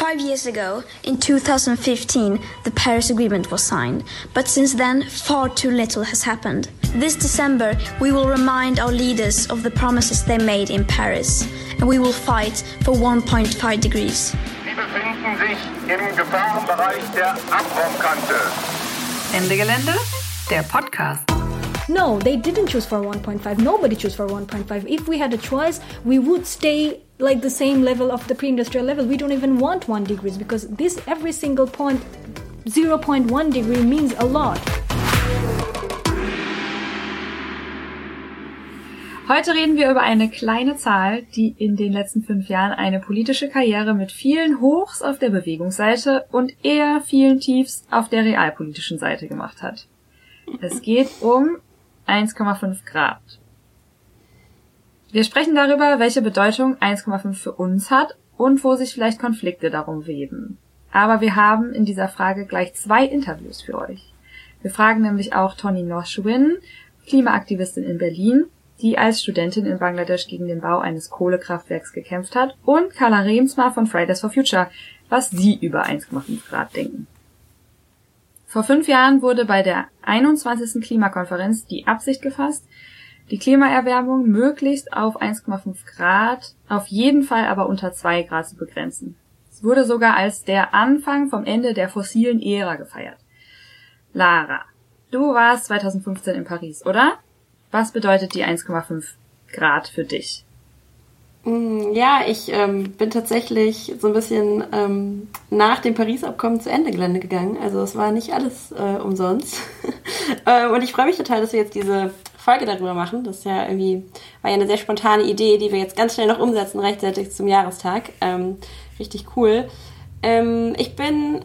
Five years ago, in 2015, the Paris Agreement was signed, but since then, far too little has happened. This December, we will remind our leaders of the promises they made in Paris, and we will fight for 1.5 degrees. Sie befinden sich im Gefahrenbereich der Abraumkante. Ende Gelände, der Podcast. No, they didn't choose for 1.5. Nobody chose for 1.5. If we had a choice, we would stay like the same level of the pre-industrial level. We don't even want 1 degrees because this every single point 0.1 degree means a lot. Heute reden wir über eine kleine Zahl, die in den letzten fünf Jahren eine politische Karriere mit vielen Hochs auf der Bewegungsseite und eher vielen Tiefs auf der realpolitischen Seite gemacht hat. Es geht um 1,5 Grad. Wir sprechen darüber, welche Bedeutung 1,5 für uns hat und wo sich vielleicht Konflikte darum weben. Aber wir haben in dieser Frage gleich zwei Interviews für euch. Wir fragen nämlich auch Toni Noshwin, Klimaaktivistin in Berlin, die als Studentin in Bangladesch gegen den Bau eines Kohlekraftwerks gekämpft hat, und Carla Remsmar von Fridays for Future, was sie über 1,5 Grad denken. Vor fünf Jahren wurde bei der 21. Klimakonferenz die Absicht gefasst, die Klimaerwärmung möglichst auf 1,5 Grad, auf jeden Fall aber unter 2 Grad zu begrenzen. Es wurde sogar als der Anfang vom Ende der fossilen Ära gefeiert. Lara, du warst 2015 in Paris, oder? Was bedeutet die 1,5 Grad für dich? Mm, ja, ich ähm, bin tatsächlich so ein bisschen ähm, nach dem Paris-Abkommen zu Ende Gelände gegangen. Also es war nicht alles äh, umsonst. äh, und ich freue mich total, dass wir jetzt diese Folge darüber machen. Das ist ja irgendwie, war ja eine sehr spontane Idee, die wir jetzt ganz schnell noch umsetzen, rechtzeitig zum Jahrestag. Ähm, richtig cool. Ähm, ich bin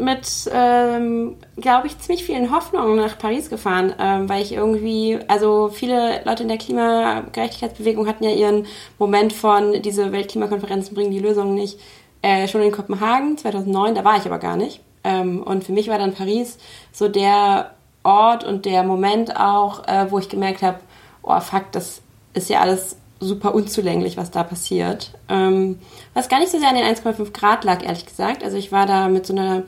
mit, ähm, glaube ich, ziemlich vielen Hoffnungen nach Paris gefahren, ähm, weil ich irgendwie, also viele Leute in der Klimagerechtigkeitsbewegung hatten ja ihren Moment von, diese Weltklimakonferenzen bringen die Lösung nicht, äh, schon in Kopenhagen 2009, da war ich aber gar nicht. Ähm, und für mich war dann Paris so der Ort und der Moment auch, äh, wo ich gemerkt habe, oh fuck, das ist ja alles super unzulänglich, was da passiert. Ähm, was gar nicht so sehr an den 1,5 Grad lag, ehrlich gesagt. Also ich war da mit so einer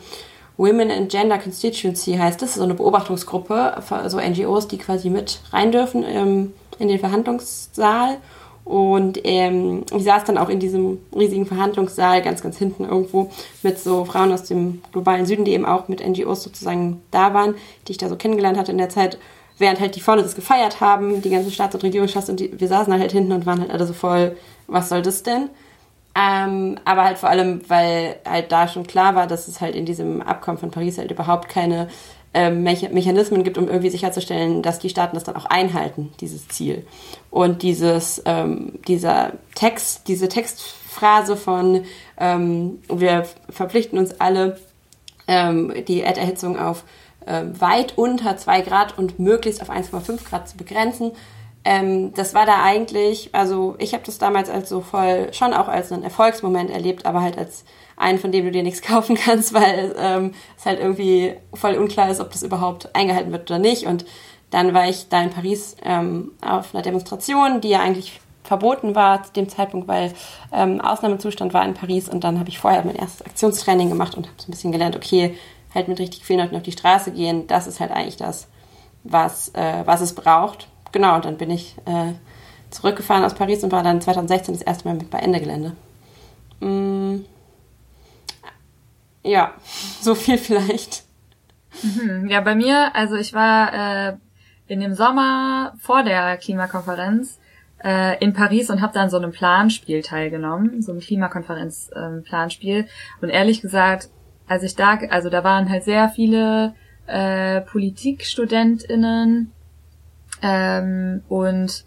Women and Gender Constituency, heißt das, so eine Beobachtungsgruppe, so NGOs, die quasi mit rein dürfen ähm, in den Verhandlungssaal. Und ähm, ich saß dann auch in diesem riesigen Verhandlungssaal ganz, ganz hinten irgendwo mit so Frauen aus dem globalen Süden, die eben auch mit NGOs sozusagen da waren, die ich da so kennengelernt hatte in der Zeit während halt die vorne das gefeiert haben, die ganzen Staats- und Regierungschefs und die, wir saßen halt hinten und waren halt alle so voll, was soll das denn? Ähm, aber halt vor allem, weil halt da schon klar war, dass es halt in diesem Abkommen von Paris halt überhaupt keine ähm, Mechanismen gibt, um irgendwie sicherzustellen, dass die Staaten das dann auch einhalten, dieses Ziel. Und dieses, ähm, dieser Text, diese Textphrase von ähm, wir verpflichten uns alle, ähm, die Erderhitzung auf weit unter 2 Grad und möglichst auf 1,5 Grad zu begrenzen. Ähm, das war da eigentlich, also ich habe das damals als so voll, schon auch als einen Erfolgsmoment erlebt, aber halt als einen, von dem du dir nichts kaufen kannst, weil ähm, es halt irgendwie voll unklar ist, ob das überhaupt eingehalten wird oder nicht. Und dann war ich da in Paris ähm, auf einer Demonstration, die ja eigentlich verboten war zu dem Zeitpunkt, weil ähm, Ausnahmezustand war in Paris. Und dann habe ich vorher mein erstes Aktionstraining gemacht und habe so ein bisschen gelernt, okay, halt mit richtig vielen Leuten auf die Straße gehen, das ist halt eigentlich das, was, äh, was es braucht. Genau, und dann bin ich äh, zurückgefahren aus Paris und war dann 2016 das erste Mal mit bei Ende Gelände. Mm, ja, so viel vielleicht. Mhm, ja, bei mir, also ich war äh, in dem Sommer vor der Klimakonferenz äh, in Paris und habe dann so einem Planspiel teilgenommen, so einem Klimakonferenz-Planspiel. Ähm, und ehrlich gesagt, als ich da, also da waren halt sehr viele äh, PolitikstudentInnen ähm, und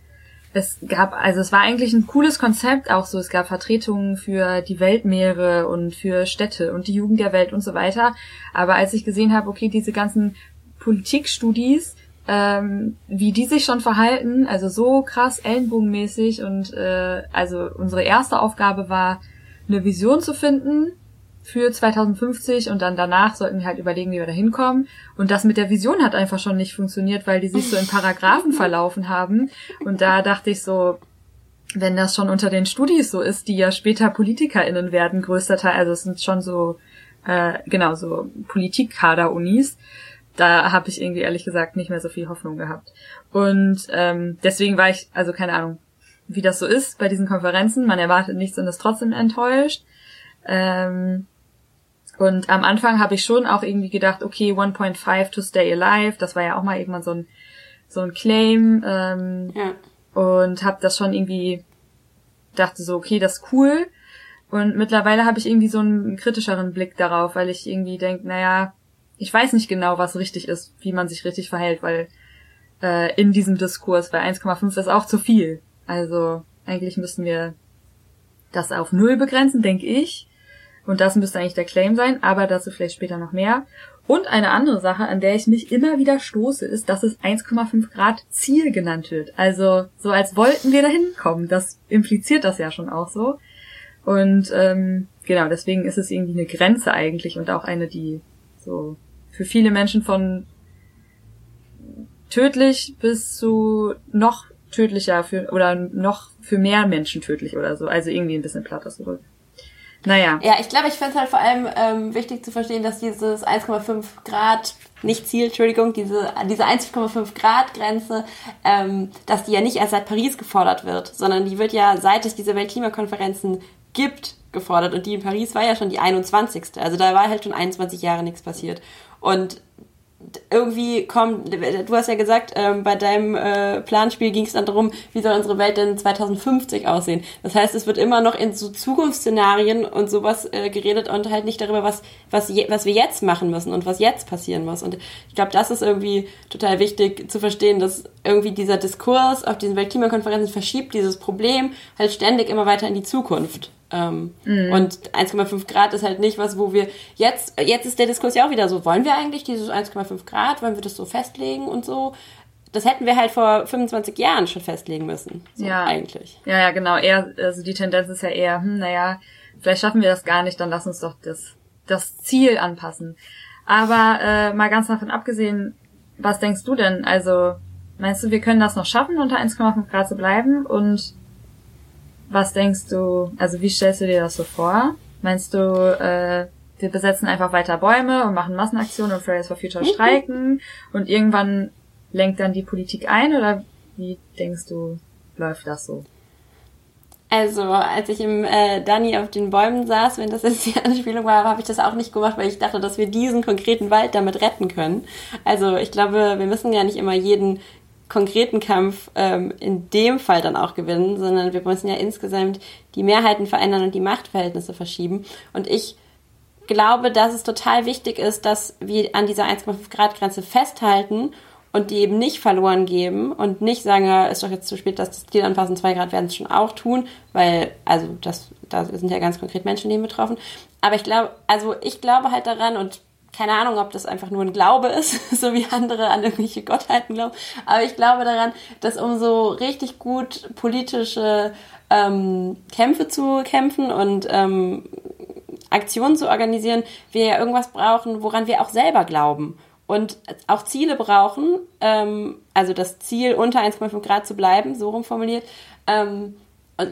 es gab, also es war eigentlich ein cooles Konzept, auch so, es gab Vertretungen für die Weltmeere und für Städte und die Jugend der Welt und so weiter. Aber als ich gesehen habe, okay, diese ganzen Politikstudis, ähm, wie die sich schon verhalten, also so krass ellenbogenmäßig und äh, also unsere erste Aufgabe war, eine Vision zu finden für 2050 und dann danach sollten wir halt überlegen, wie wir da hinkommen. Und das mit der Vision hat einfach schon nicht funktioniert, weil die sich so in Paragraphen verlaufen haben. Und da dachte ich so, wenn das schon unter den Studis so ist, die ja später PolitikerInnen werden, größter Teil, also es sind schon so, äh, genau, so Politikkader-Unis, da habe ich irgendwie ehrlich gesagt nicht mehr so viel Hoffnung gehabt. Und ähm, deswegen war ich, also keine Ahnung, wie das so ist bei diesen Konferenzen. Man erwartet nichts und ist trotzdem enttäuscht. Ähm, und am Anfang habe ich schon auch irgendwie gedacht, okay, 1.5 to stay alive, das war ja auch mal irgendwann so ein, so ein Claim. Ähm, ja. Und habe das schon irgendwie, dachte so, okay, das ist cool. Und mittlerweile habe ich irgendwie so einen kritischeren Blick darauf, weil ich irgendwie denke, naja, ich weiß nicht genau, was richtig ist, wie man sich richtig verhält, weil äh, in diesem Diskurs, weil 1,5 ist auch zu viel. Also eigentlich müssen wir das auf Null begrenzen, denke ich. Und das müsste eigentlich der Claim sein, aber dazu vielleicht später noch mehr. Und eine andere Sache, an der ich mich immer wieder stoße, ist, dass es 1,5 Grad Ziel genannt wird. Also so als wollten wir dahin kommen. Das impliziert das ja schon auch so. Und ähm, genau, deswegen ist es irgendwie eine Grenze eigentlich und auch eine, die so für viele Menschen von tödlich bis zu noch tödlicher für oder noch für mehr Menschen tödlich oder so. Also irgendwie ein bisschen platt ausgedrückt. Naja. Ja, ich glaube, ich finde es halt vor allem ähm, wichtig zu verstehen, dass dieses 1,5 Grad, nicht Ziel, Entschuldigung, diese, diese 1,5 Grad Grenze, ähm, dass die ja nicht erst seit Paris gefordert wird, sondern die wird ja, seit es diese Weltklimakonferenzen gibt, gefordert. Und die in Paris war ja schon die 21. Also da war halt schon 21 Jahre nichts passiert. Und irgendwie kommt, du hast ja gesagt, ähm, bei deinem äh, Planspiel ging es dann darum, wie soll unsere Welt denn 2050 aussehen. Das heißt, es wird immer noch in so Zukunftsszenarien und sowas äh, geredet und halt nicht darüber, was, was, je, was wir jetzt machen müssen und was jetzt passieren muss. Und ich glaube, das ist irgendwie total wichtig zu verstehen, dass irgendwie dieser Diskurs auf diesen Weltklimakonferenzen verschiebt dieses Problem halt ständig immer weiter in die Zukunft. Ähm, mhm. Und 1,5 Grad ist halt nicht was, wo wir jetzt, jetzt ist der Diskurs ja auch wieder so, wollen wir eigentlich dieses 1,5 Grad, wollen wir das so festlegen und so? Das hätten wir halt vor 25 Jahren schon festlegen müssen. So ja. Eigentlich. Ja, ja, genau. Eher, also die Tendenz ist ja eher, hm, naja, vielleicht schaffen wir das gar nicht, dann lass uns doch das, das Ziel anpassen. Aber äh, mal ganz davon abgesehen, was denkst du denn? Also, meinst du, wir können das noch schaffen, unter 1,5 Grad zu bleiben? Und was denkst du, also wie stellst du dir das so vor? Meinst du, äh, wir besetzen einfach weiter Bäume und machen Massenaktionen und Fridays for Future mhm. streiken und irgendwann lenkt dann die Politik ein oder wie denkst du, läuft das so? Also, als ich im äh, Danny auf den Bäumen saß, wenn das jetzt die Anspielung war, habe ich das auch nicht gemacht, weil ich dachte, dass wir diesen konkreten Wald damit retten können. Also, ich glaube, wir müssen ja nicht immer jeden konkreten Kampf ähm, in dem Fall dann auch gewinnen, sondern wir müssen ja insgesamt die Mehrheiten verändern und die Machtverhältnisse verschieben. Und ich glaube, dass es total wichtig ist, dass wir an dieser 1,5 Grad Grenze festhalten und die eben nicht verloren geben und nicht sagen, ja, ist doch jetzt zu spät, dass das Ziel anpassen, 2 Grad werden es schon auch tun, weil, also das, da sind ja ganz konkret Menschen betroffen. Aber ich glaube, also ich glaube halt daran und keine Ahnung, ob das einfach nur ein Glaube ist, so wie andere an irgendwelche Gottheiten glauben. Aber ich glaube daran, dass um so richtig gut politische ähm, Kämpfe zu kämpfen und ähm, Aktionen zu organisieren, wir ja irgendwas brauchen, woran wir auch selber glauben. Und auch Ziele brauchen, ähm, also das Ziel unter 1,5 Grad zu bleiben, so rumformuliert, ähm,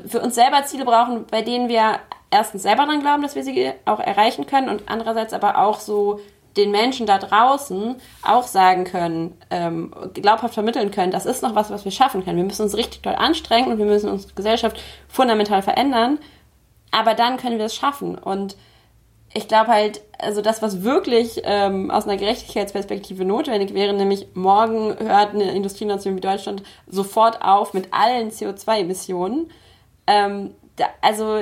für uns selber Ziele brauchen, bei denen wir erstens selber dran glauben, dass wir sie auch erreichen können und andererseits aber auch so den Menschen da draußen auch sagen können, ähm, glaubhaft vermitteln können, das ist noch was, was wir schaffen können. Wir müssen uns richtig doll anstrengen und wir müssen unsere Gesellschaft fundamental verändern, aber dann können wir es schaffen. Und ich glaube halt, also das, was wirklich ähm, aus einer Gerechtigkeitsperspektive notwendig wäre, nämlich morgen hört eine Industrienation wie Deutschland sofort auf mit allen CO2-Emissionen. Ähm, da, also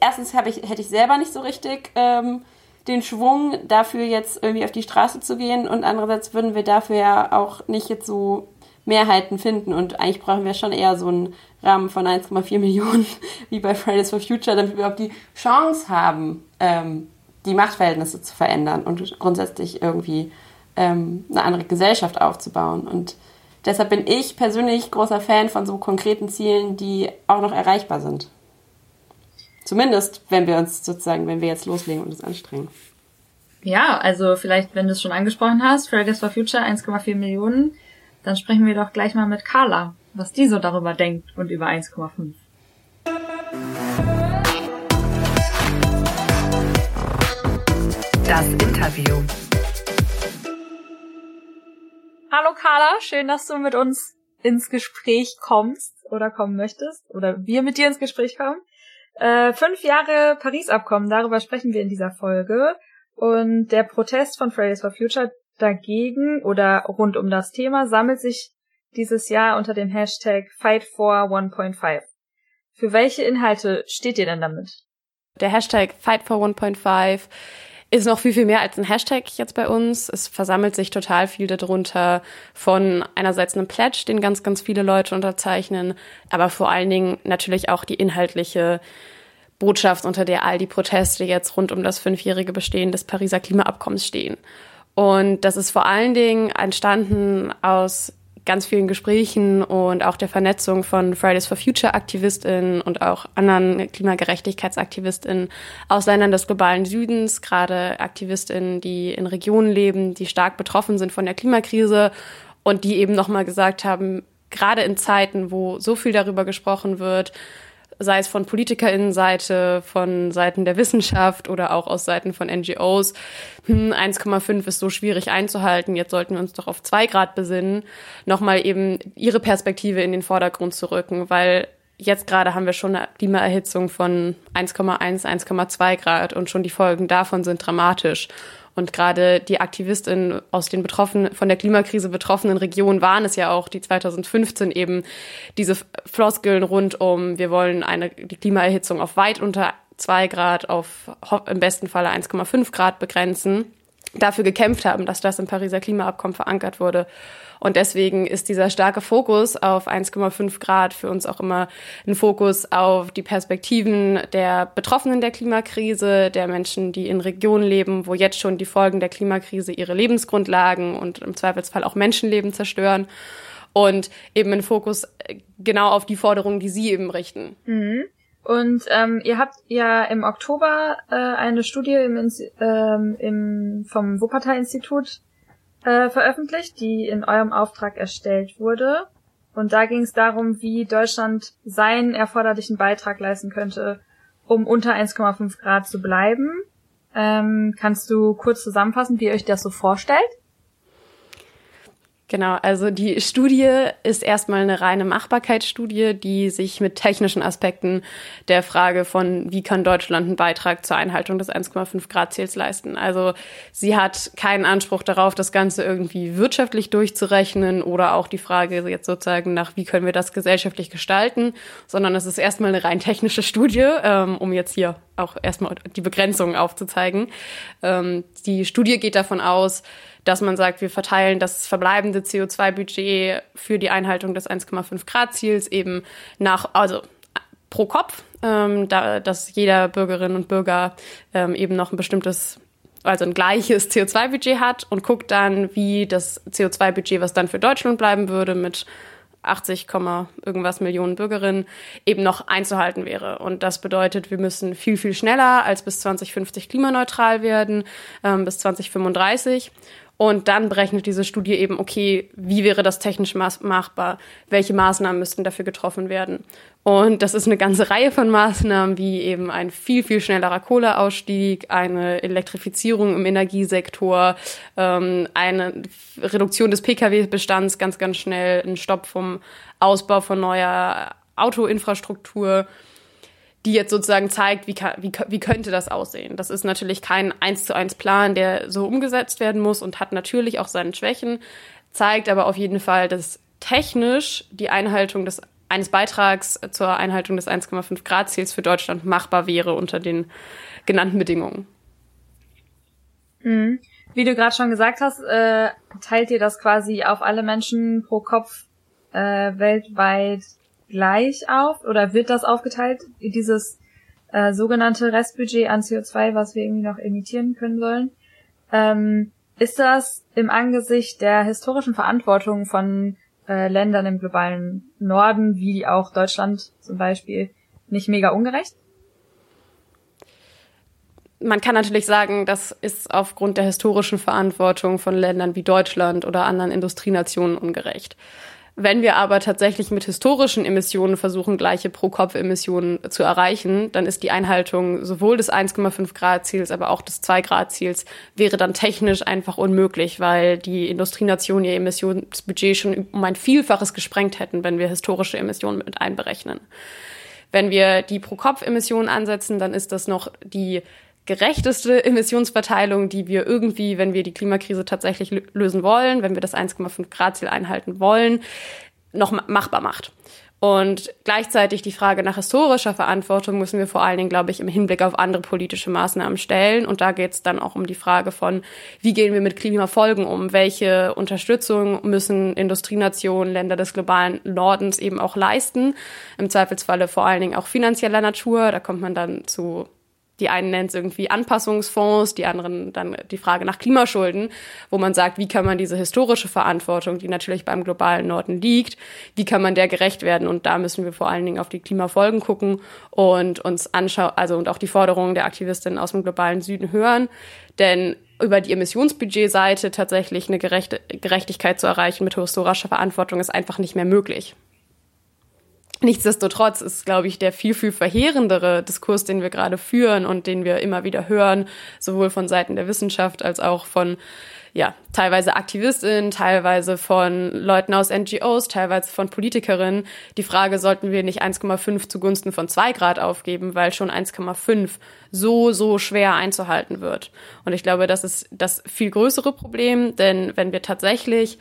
erstens ich, hätte ich selber nicht so richtig ähm, den Schwung, dafür jetzt irgendwie auf die Straße zu gehen und andererseits würden wir dafür ja auch nicht jetzt so Mehrheiten finden und eigentlich brauchen wir schon eher so einen Rahmen von 1,4 Millionen wie bei Fridays for Future, damit wir überhaupt die Chance haben, ähm, die Machtverhältnisse zu verändern und grundsätzlich irgendwie ähm, eine andere Gesellschaft aufzubauen. Und deshalb bin ich persönlich großer Fan von so konkreten Zielen, die auch noch erreichbar sind. Zumindest, wenn wir uns sozusagen, wenn wir jetzt loslegen und uns anstrengen. Ja, also vielleicht, wenn du es schon angesprochen hast, Fridays for Future 1,4 Millionen, dann sprechen wir doch gleich mal mit Carla, was die so darüber denkt und über 1,5. Das Interview. Hallo Carla, schön, dass du mit uns ins Gespräch kommst oder kommen möchtest oder wir mit dir ins Gespräch kommen. Äh, fünf Jahre Paris-Abkommen, darüber sprechen wir in dieser Folge. Und der Protest von Fridays for Future dagegen oder rund um das Thema sammelt sich dieses Jahr unter dem Hashtag Fight for 1.5. Für welche Inhalte steht ihr denn damit? Der Hashtag Fight for 1.5 ist noch viel, viel mehr als ein Hashtag jetzt bei uns. Es versammelt sich total viel darunter von einerseits einem Pledge, den ganz, ganz viele Leute unterzeichnen, aber vor allen Dingen natürlich auch die inhaltliche Botschaft, unter der all die Proteste jetzt rund um das fünfjährige Bestehen des Pariser Klimaabkommens stehen. Und das ist vor allen Dingen entstanden aus ganz vielen Gesprächen und auch der Vernetzung von Fridays for Future Aktivistinnen und auch anderen Klimagerechtigkeitsaktivistinnen aus Ländern des globalen Südens, gerade Aktivistinnen, die in Regionen leben, die stark betroffen sind von der Klimakrise und die eben nochmal gesagt haben, gerade in Zeiten, wo so viel darüber gesprochen wird, sei es von PolitikerInnenseite, von Seiten der Wissenschaft oder auch aus Seiten von NGOs, hm, 1,5 ist so schwierig einzuhalten, jetzt sollten wir uns doch auf zwei Grad besinnen, nochmal eben ihre Perspektive in den Vordergrund zu rücken, weil jetzt gerade haben wir schon eine Klimaerhitzung von 1,1, 1,2 Grad und schon die Folgen davon sind dramatisch. Und gerade die Aktivistinnen aus den betroffenen, von der Klimakrise betroffenen Regionen waren es ja auch, die 2015 eben diese Floskeln rund um, wir wollen eine, die Klimaerhitzung auf weit unter zwei Grad, auf im besten Falle 1,5 Grad begrenzen, dafür gekämpft haben, dass das im Pariser Klimaabkommen verankert wurde. Und deswegen ist dieser starke Fokus auf 1,5 Grad für uns auch immer ein Fokus auf die Perspektiven der Betroffenen der Klimakrise, der Menschen, die in Regionen leben, wo jetzt schon die Folgen der Klimakrise ihre Lebensgrundlagen und im Zweifelsfall auch Menschenleben zerstören. Und eben ein Fokus äh, genau auf die Forderungen, die Sie eben richten. Mhm. Und ähm, ihr habt ja im Oktober äh, eine Studie im, ähm, im, vom Wuppertal-Institut äh, veröffentlicht, die in eurem Auftrag erstellt wurde. Und da ging es darum, wie Deutschland seinen erforderlichen Beitrag leisten könnte, um unter 1,5 Grad zu bleiben. Ähm, kannst du kurz zusammenfassen, wie ihr euch das so vorstellt? Genau, also die Studie ist erstmal eine reine Machbarkeitsstudie, die sich mit technischen Aspekten der Frage von, wie kann Deutschland einen Beitrag zur Einhaltung des 1,5 Grad Ziels leisten. Also sie hat keinen Anspruch darauf, das Ganze irgendwie wirtschaftlich durchzurechnen oder auch die Frage jetzt sozusagen nach, wie können wir das gesellschaftlich gestalten, sondern es ist erstmal eine rein technische Studie, ähm, um jetzt hier auch erstmal die Begrenzungen aufzuzeigen. Ähm, die Studie geht davon aus, dass man sagt, wir verteilen das verbleibende CO2-Budget für die Einhaltung des 1,5 Grad Ziels eben nach, also pro Kopf, ähm, da, dass jeder Bürgerin und Bürger ähm, eben noch ein bestimmtes also ein gleiches CO2-Budget hat und guckt dann, wie das CO2-Budget, was dann für Deutschland bleiben würde, mit 80, irgendwas Millionen Bürgerinnen eben noch einzuhalten wäre. Und das bedeutet, wir müssen viel, viel schneller als bis 2050 klimaneutral werden, ähm, bis 2035. Und dann berechnet diese Studie eben, okay, wie wäre das technisch machbar? Welche Maßnahmen müssten dafür getroffen werden? Und das ist eine ganze Reihe von Maßnahmen, wie eben ein viel, viel schnellerer Kohleausstieg, eine Elektrifizierung im Energiesektor, ähm, eine Reduktion des Pkw-Bestands ganz, ganz schnell, ein Stopp vom Ausbau von neuer Autoinfrastruktur die jetzt sozusagen zeigt, wie, wie, wie könnte das aussehen. Das ist natürlich kein eins zu eins Plan, der so umgesetzt werden muss und hat natürlich auch seine Schwächen, zeigt aber auf jeden Fall, dass technisch die Einhaltung des eines Beitrags zur Einhaltung des 1,5 Grad Ziels für Deutschland machbar wäre unter den genannten Bedingungen. Mhm. Wie du gerade schon gesagt hast, äh, teilt ihr das quasi auf alle Menschen pro Kopf äh, weltweit gleich auf oder wird das aufgeteilt, dieses äh, sogenannte Restbudget an CO2, was wir irgendwie noch emittieren können sollen? Ähm, ist das im Angesicht der historischen Verantwortung von äh, Ländern im globalen Norden, wie auch Deutschland zum Beispiel, nicht mega ungerecht? Man kann natürlich sagen, das ist aufgrund der historischen Verantwortung von Ländern wie Deutschland oder anderen Industrienationen ungerecht. Wenn wir aber tatsächlich mit historischen Emissionen versuchen, gleiche Pro-Kopf-Emissionen zu erreichen, dann ist die Einhaltung sowohl des 1,5 Grad Ziels, aber auch des 2 Grad Ziels wäre dann technisch einfach unmöglich, weil die Industrienationen ihr Emissionsbudget schon um ein Vielfaches gesprengt hätten, wenn wir historische Emissionen mit einberechnen. Wenn wir die Pro-Kopf-Emissionen ansetzen, dann ist das noch die gerechteste Emissionsverteilung, die wir irgendwie, wenn wir die Klimakrise tatsächlich lösen wollen, wenn wir das 1,5 Grad Ziel einhalten wollen, noch machbar macht. Und gleichzeitig die Frage nach historischer Verantwortung müssen wir vor allen Dingen, glaube ich, im Hinblick auf andere politische Maßnahmen stellen. Und da geht es dann auch um die Frage von, wie gehen wir mit Klimafolgen um? Welche Unterstützung müssen Industrienationen, Länder des globalen Nordens eben auch leisten? Im Zweifelsfalle vor allen Dingen auch finanzieller Natur. Da kommt man dann zu die einen nennt es irgendwie Anpassungsfonds, die anderen dann die Frage nach Klimaschulden, wo man sagt, wie kann man diese historische Verantwortung, die natürlich beim globalen Norden liegt, wie kann man der gerecht werden? Und da müssen wir vor allen Dingen auf die Klimafolgen gucken und uns anschauen, also und auch die Forderungen der Aktivistinnen aus dem globalen Süden hören. Denn über die Emissionsbudgetseite tatsächlich eine Gerechtigkeit zu erreichen mit historischer Verantwortung ist einfach nicht mehr möglich. Nichtsdestotrotz ist, glaube ich, der viel, viel verheerendere Diskurs, den wir gerade führen und den wir immer wieder hören, sowohl von Seiten der Wissenschaft als auch von ja, teilweise Aktivistinnen, teilweise von Leuten aus NGOs, teilweise von Politikerinnen. Die Frage, sollten wir nicht 1,5 zugunsten von 2 Grad aufgeben, weil schon 1,5 so, so schwer einzuhalten wird. Und ich glaube, das ist das viel größere Problem, denn wenn wir tatsächlich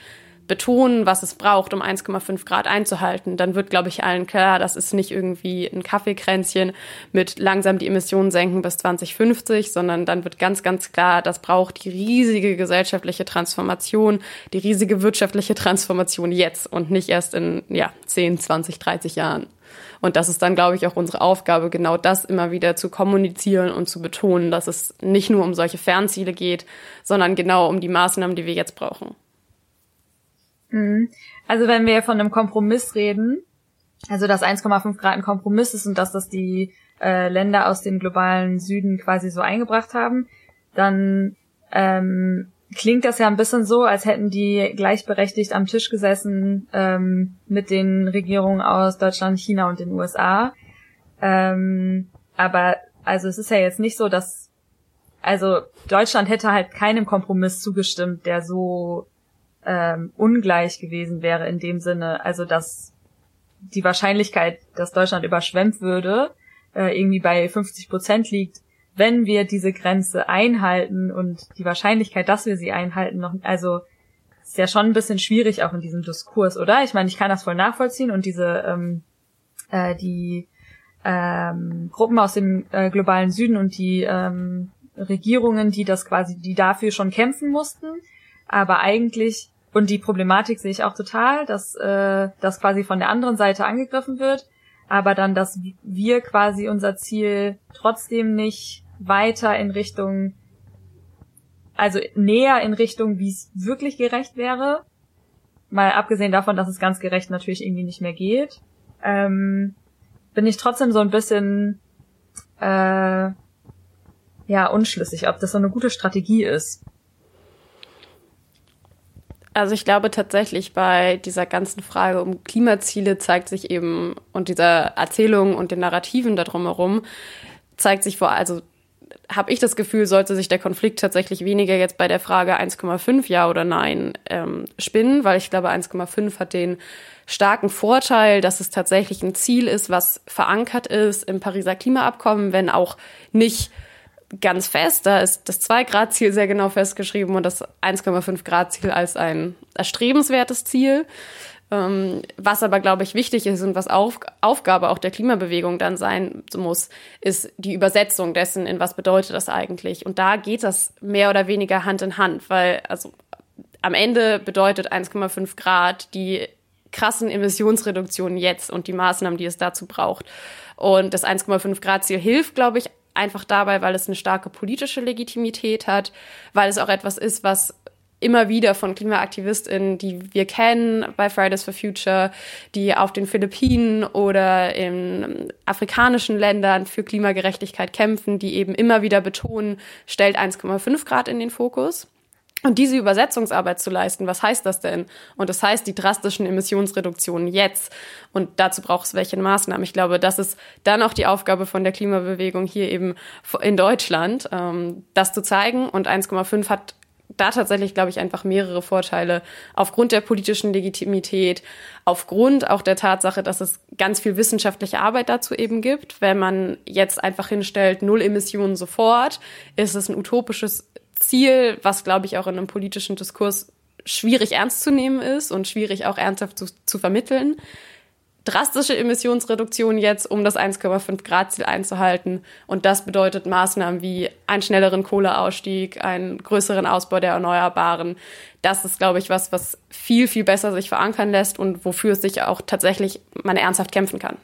betonen, was es braucht, um 1,5 Grad einzuhalten, dann wird, glaube ich, allen klar, das ist nicht irgendwie ein Kaffeekränzchen mit langsam die Emissionen senken bis 2050, sondern dann wird ganz, ganz klar, das braucht die riesige gesellschaftliche Transformation, die riesige wirtschaftliche Transformation jetzt und nicht erst in, ja, 10, 20, 30 Jahren. Und das ist dann, glaube ich, auch unsere Aufgabe, genau das immer wieder zu kommunizieren und zu betonen, dass es nicht nur um solche Fernziele geht, sondern genau um die Maßnahmen, die wir jetzt brauchen. Mhm. Also wenn wir von einem Kompromiss reden, also dass 1,5 Grad ein Kompromiss ist und dass das die äh, Länder aus dem globalen Süden quasi so eingebracht haben, dann ähm, klingt das ja ein bisschen so, als hätten die gleichberechtigt am Tisch gesessen ähm, mit den Regierungen aus Deutschland, China und den USA. Ähm, aber also es ist ja jetzt nicht so, dass also Deutschland hätte halt keinem Kompromiss zugestimmt, der so ähm, ungleich gewesen wäre in dem Sinne, also dass die Wahrscheinlichkeit, dass Deutschland überschwemmt würde, äh, irgendwie bei 50 Prozent liegt, wenn wir diese Grenze einhalten und die Wahrscheinlichkeit, dass wir sie einhalten, noch, also ist ja schon ein bisschen schwierig auch in diesem Diskurs, oder? Ich meine, ich kann das voll nachvollziehen und diese ähm, äh, die ähm, Gruppen aus dem äh, globalen Süden und die ähm, Regierungen, die das quasi, die dafür schon kämpfen mussten, aber eigentlich, und die Problematik sehe ich auch total, dass äh, das quasi von der anderen Seite angegriffen wird, aber dann, dass wir quasi unser Ziel trotzdem nicht weiter in Richtung, also näher in Richtung, wie es wirklich gerecht wäre, mal abgesehen davon, dass es ganz gerecht natürlich irgendwie nicht mehr geht, ähm, bin ich trotzdem so ein bisschen äh, ja unschlüssig, ob das so eine gute Strategie ist. Also ich glaube tatsächlich bei dieser ganzen Frage um Klimaziele zeigt sich eben und dieser Erzählung und den Narrativen da drumherum zeigt sich vor, also habe ich das Gefühl, sollte sich der Konflikt tatsächlich weniger jetzt bei der Frage 1,5 ja oder nein ähm, spinnen, weil ich glaube 1,5 hat den starken Vorteil, dass es tatsächlich ein Ziel ist, was verankert ist im Pariser Klimaabkommen, wenn auch nicht ganz fest. Da ist das 2-Grad-Ziel sehr genau festgeschrieben und das 1,5-Grad-Ziel als ein erstrebenswertes Ziel. Ähm, was aber, glaube ich, wichtig ist und was auf, Aufgabe auch der Klimabewegung dann sein muss, ist die Übersetzung dessen, in was bedeutet das eigentlich. Und da geht das mehr oder weniger Hand in Hand, weil also am Ende bedeutet 1,5 Grad die krassen Emissionsreduktionen jetzt und die Maßnahmen, die es dazu braucht. Und das 1,5 Grad Ziel hilft, glaube ich, einfach dabei, weil es eine starke politische Legitimität hat, weil es auch etwas ist, was immer wieder von KlimaaktivistInnen, die wir kennen bei Fridays for Future, die auf den Philippinen oder in afrikanischen Ländern für Klimagerechtigkeit kämpfen, die eben immer wieder betonen, stellt 1,5 Grad in den Fokus. Und diese Übersetzungsarbeit zu leisten, was heißt das denn? Und das heißt die drastischen Emissionsreduktionen jetzt. Und dazu braucht es welche Maßnahmen. Ich glaube, das ist dann auch die Aufgabe von der Klimabewegung hier eben in Deutschland, ähm, das zu zeigen. Und 1,5 hat da tatsächlich, glaube ich, einfach mehrere Vorteile. Aufgrund der politischen Legitimität, aufgrund auch der Tatsache, dass es ganz viel wissenschaftliche Arbeit dazu eben gibt. Wenn man jetzt einfach hinstellt, null Emissionen sofort, ist es ein utopisches Ziel, was, glaube ich, auch in einem politischen Diskurs schwierig ernst zu nehmen ist und schwierig auch ernsthaft zu, zu vermitteln. Drastische Emissionsreduktion jetzt, um das 1,5 Grad Ziel einzuhalten. Und das bedeutet Maßnahmen wie einen schnelleren Kohleausstieg, einen größeren Ausbau der Erneuerbaren. Das ist, glaube ich, was, was viel, viel besser sich verankern lässt und wofür es sich auch tatsächlich man ernsthaft kämpfen kann.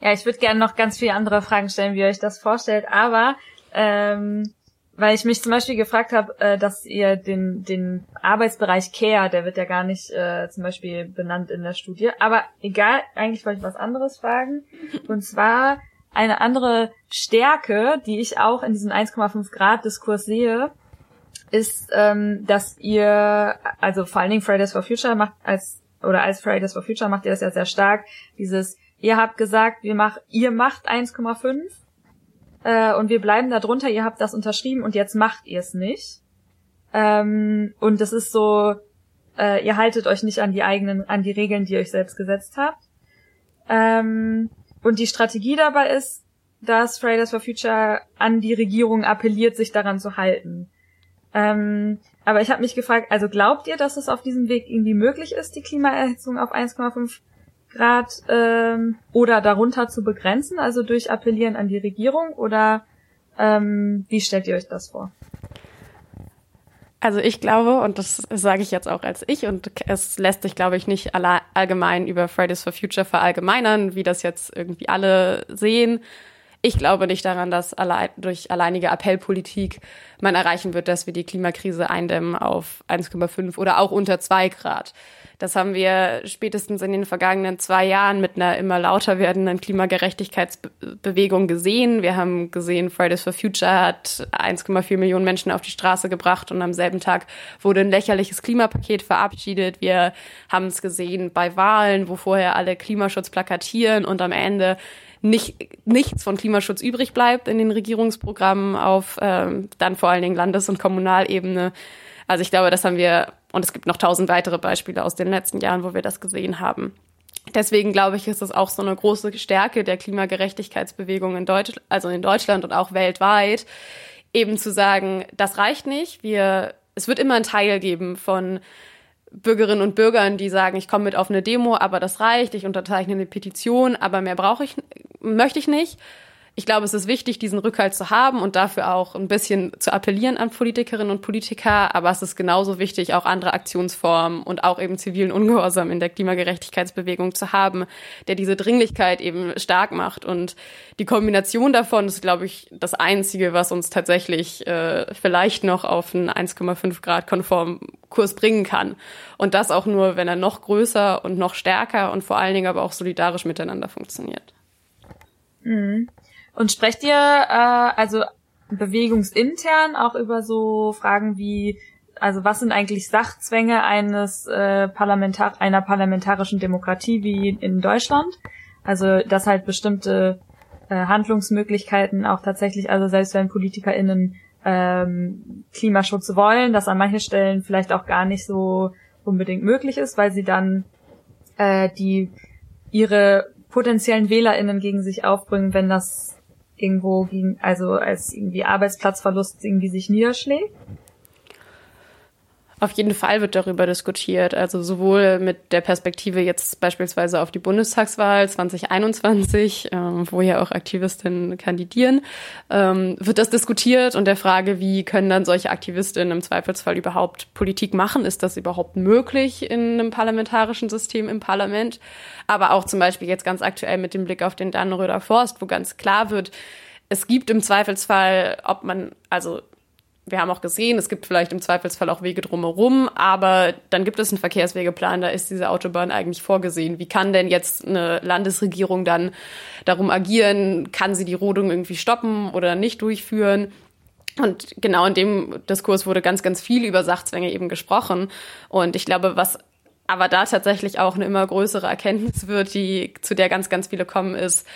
Ja, ich würde gerne noch ganz viele andere Fragen stellen, wie ihr euch das vorstellt, aber ähm, weil ich mich zum Beispiel gefragt habe, äh, dass ihr den, den Arbeitsbereich Care, der wird ja gar nicht äh, zum Beispiel benannt in der Studie, aber egal, eigentlich wollte ich was anderes fragen. Und zwar eine andere Stärke, die ich auch in diesem 1,5 Grad Diskurs sehe, ist, ähm, dass ihr, also vor allen Dingen Fridays for Future macht als oder als Fridays for Future macht ihr das ja sehr stark, dieses, ihr habt gesagt, wir mach, ihr macht 1,5 äh, und wir bleiben da drunter, ihr habt das unterschrieben und jetzt macht ihr es nicht. Ähm, und das ist so, äh, ihr haltet euch nicht an die eigenen, an die Regeln, die ihr euch selbst gesetzt habt. Ähm, und die Strategie dabei ist, dass Fridays for Future an die Regierung appelliert, sich daran zu halten. Ähm, aber ich habe mich gefragt, also glaubt ihr, dass es auf diesem Weg irgendwie möglich ist, die Klimaerhitzung auf 1,5 Grad ähm, oder darunter zu begrenzen, also durch Appellieren an die Regierung oder ähm, wie stellt ihr euch das vor? Also ich glaube, und das sage ich jetzt auch als ich, und es lässt sich, glaube ich, nicht allgemein über Fridays for Future verallgemeinern, wie das jetzt irgendwie alle sehen. Ich glaube nicht daran, dass allein, durch alleinige Appellpolitik man erreichen wird, dass wir die Klimakrise eindämmen auf 1,5 oder auch unter 2 Grad. Das haben wir spätestens in den vergangenen zwei Jahren mit einer immer lauter werdenden Klimagerechtigkeitsbewegung gesehen. Wir haben gesehen, Fridays for Future hat 1,4 Millionen Menschen auf die Straße gebracht und am selben Tag wurde ein lächerliches Klimapaket verabschiedet. Wir haben es gesehen bei Wahlen, wo vorher alle Klimaschutz plakatieren und am Ende nicht, nichts von Klimaschutz übrig bleibt in den Regierungsprogrammen auf ähm, dann vor allen Dingen Landes- und Kommunalebene. Also ich glaube, das haben wir, und es gibt noch tausend weitere Beispiele aus den letzten Jahren, wo wir das gesehen haben. Deswegen glaube ich, ist es auch so eine große Stärke der Klimagerechtigkeitsbewegung in Deutschland, also in Deutschland und auch weltweit, eben zu sagen, das reicht nicht. Wir, es wird immer einen Teil geben von Bürgerinnen und Bürgern, die sagen, ich komme mit auf eine Demo, aber das reicht, ich unterzeichne eine Petition, aber mehr brauche ich, möchte ich nicht ich glaube, es ist wichtig, diesen Rückhalt zu haben und dafür auch ein bisschen zu appellieren an Politikerinnen und Politiker. Aber es ist genauso wichtig, auch andere Aktionsformen und auch eben zivilen Ungehorsam in der Klimagerechtigkeitsbewegung zu haben, der diese Dringlichkeit eben stark macht. Und die Kombination davon ist, glaube ich, das Einzige, was uns tatsächlich äh, vielleicht noch auf einen 1,5 Grad konform Kurs bringen kann. Und das auch nur, wenn er noch größer und noch stärker und vor allen Dingen aber auch solidarisch miteinander funktioniert. Mhm. Und sprecht ihr äh, also bewegungsintern auch über so Fragen wie, also was sind eigentlich Sachzwänge eines äh, Parlamentar einer parlamentarischen Demokratie wie in Deutschland? Also dass halt bestimmte äh, Handlungsmöglichkeiten auch tatsächlich, also selbst wenn PolitikerInnen ähm, Klimaschutz wollen, das an manchen Stellen vielleicht auch gar nicht so unbedingt möglich ist, weil sie dann äh, die ihre potenziellen WählerInnen gegen sich aufbringen, wenn das irgendwo gegen, also als irgendwie Arbeitsplatzverlust irgendwie sich niederschlägt? Auf jeden Fall wird darüber diskutiert. Also sowohl mit der Perspektive jetzt beispielsweise auf die Bundestagswahl 2021, ähm, wo ja auch Aktivistinnen kandidieren, ähm, wird das diskutiert und der Frage, wie können dann solche Aktivistinnen im Zweifelsfall überhaupt Politik machen? Ist das überhaupt möglich in einem parlamentarischen System im Parlament? Aber auch zum Beispiel jetzt ganz aktuell mit dem Blick auf den Dannenröder Forst, wo ganz klar wird, es gibt im Zweifelsfall, ob man, also wir haben auch gesehen, es gibt vielleicht im Zweifelsfall auch Wege drumherum, aber dann gibt es einen Verkehrswegeplan, da ist diese Autobahn eigentlich vorgesehen. Wie kann denn jetzt eine Landesregierung dann darum agieren? Kann sie die Rodung irgendwie stoppen oder nicht durchführen? Und genau in dem Diskurs wurde ganz, ganz viel über Sachzwänge eben gesprochen. Und ich glaube, was aber da tatsächlich auch eine immer größere Erkenntnis wird, die, zu der ganz, ganz viele kommen, ist,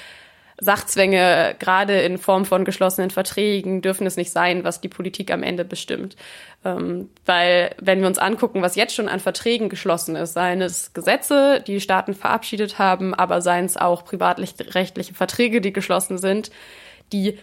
Sachzwänge, gerade in Form von geschlossenen Verträgen, dürfen es nicht sein, was die Politik am Ende bestimmt. Ähm, weil, wenn wir uns angucken, was jetzt schon an Verträgen geschlossen ist, seien es Gesetze, die Staaten verabschiedet haben, aber seien es auch privatrechtliche Verträge, die geschlossen sind, die,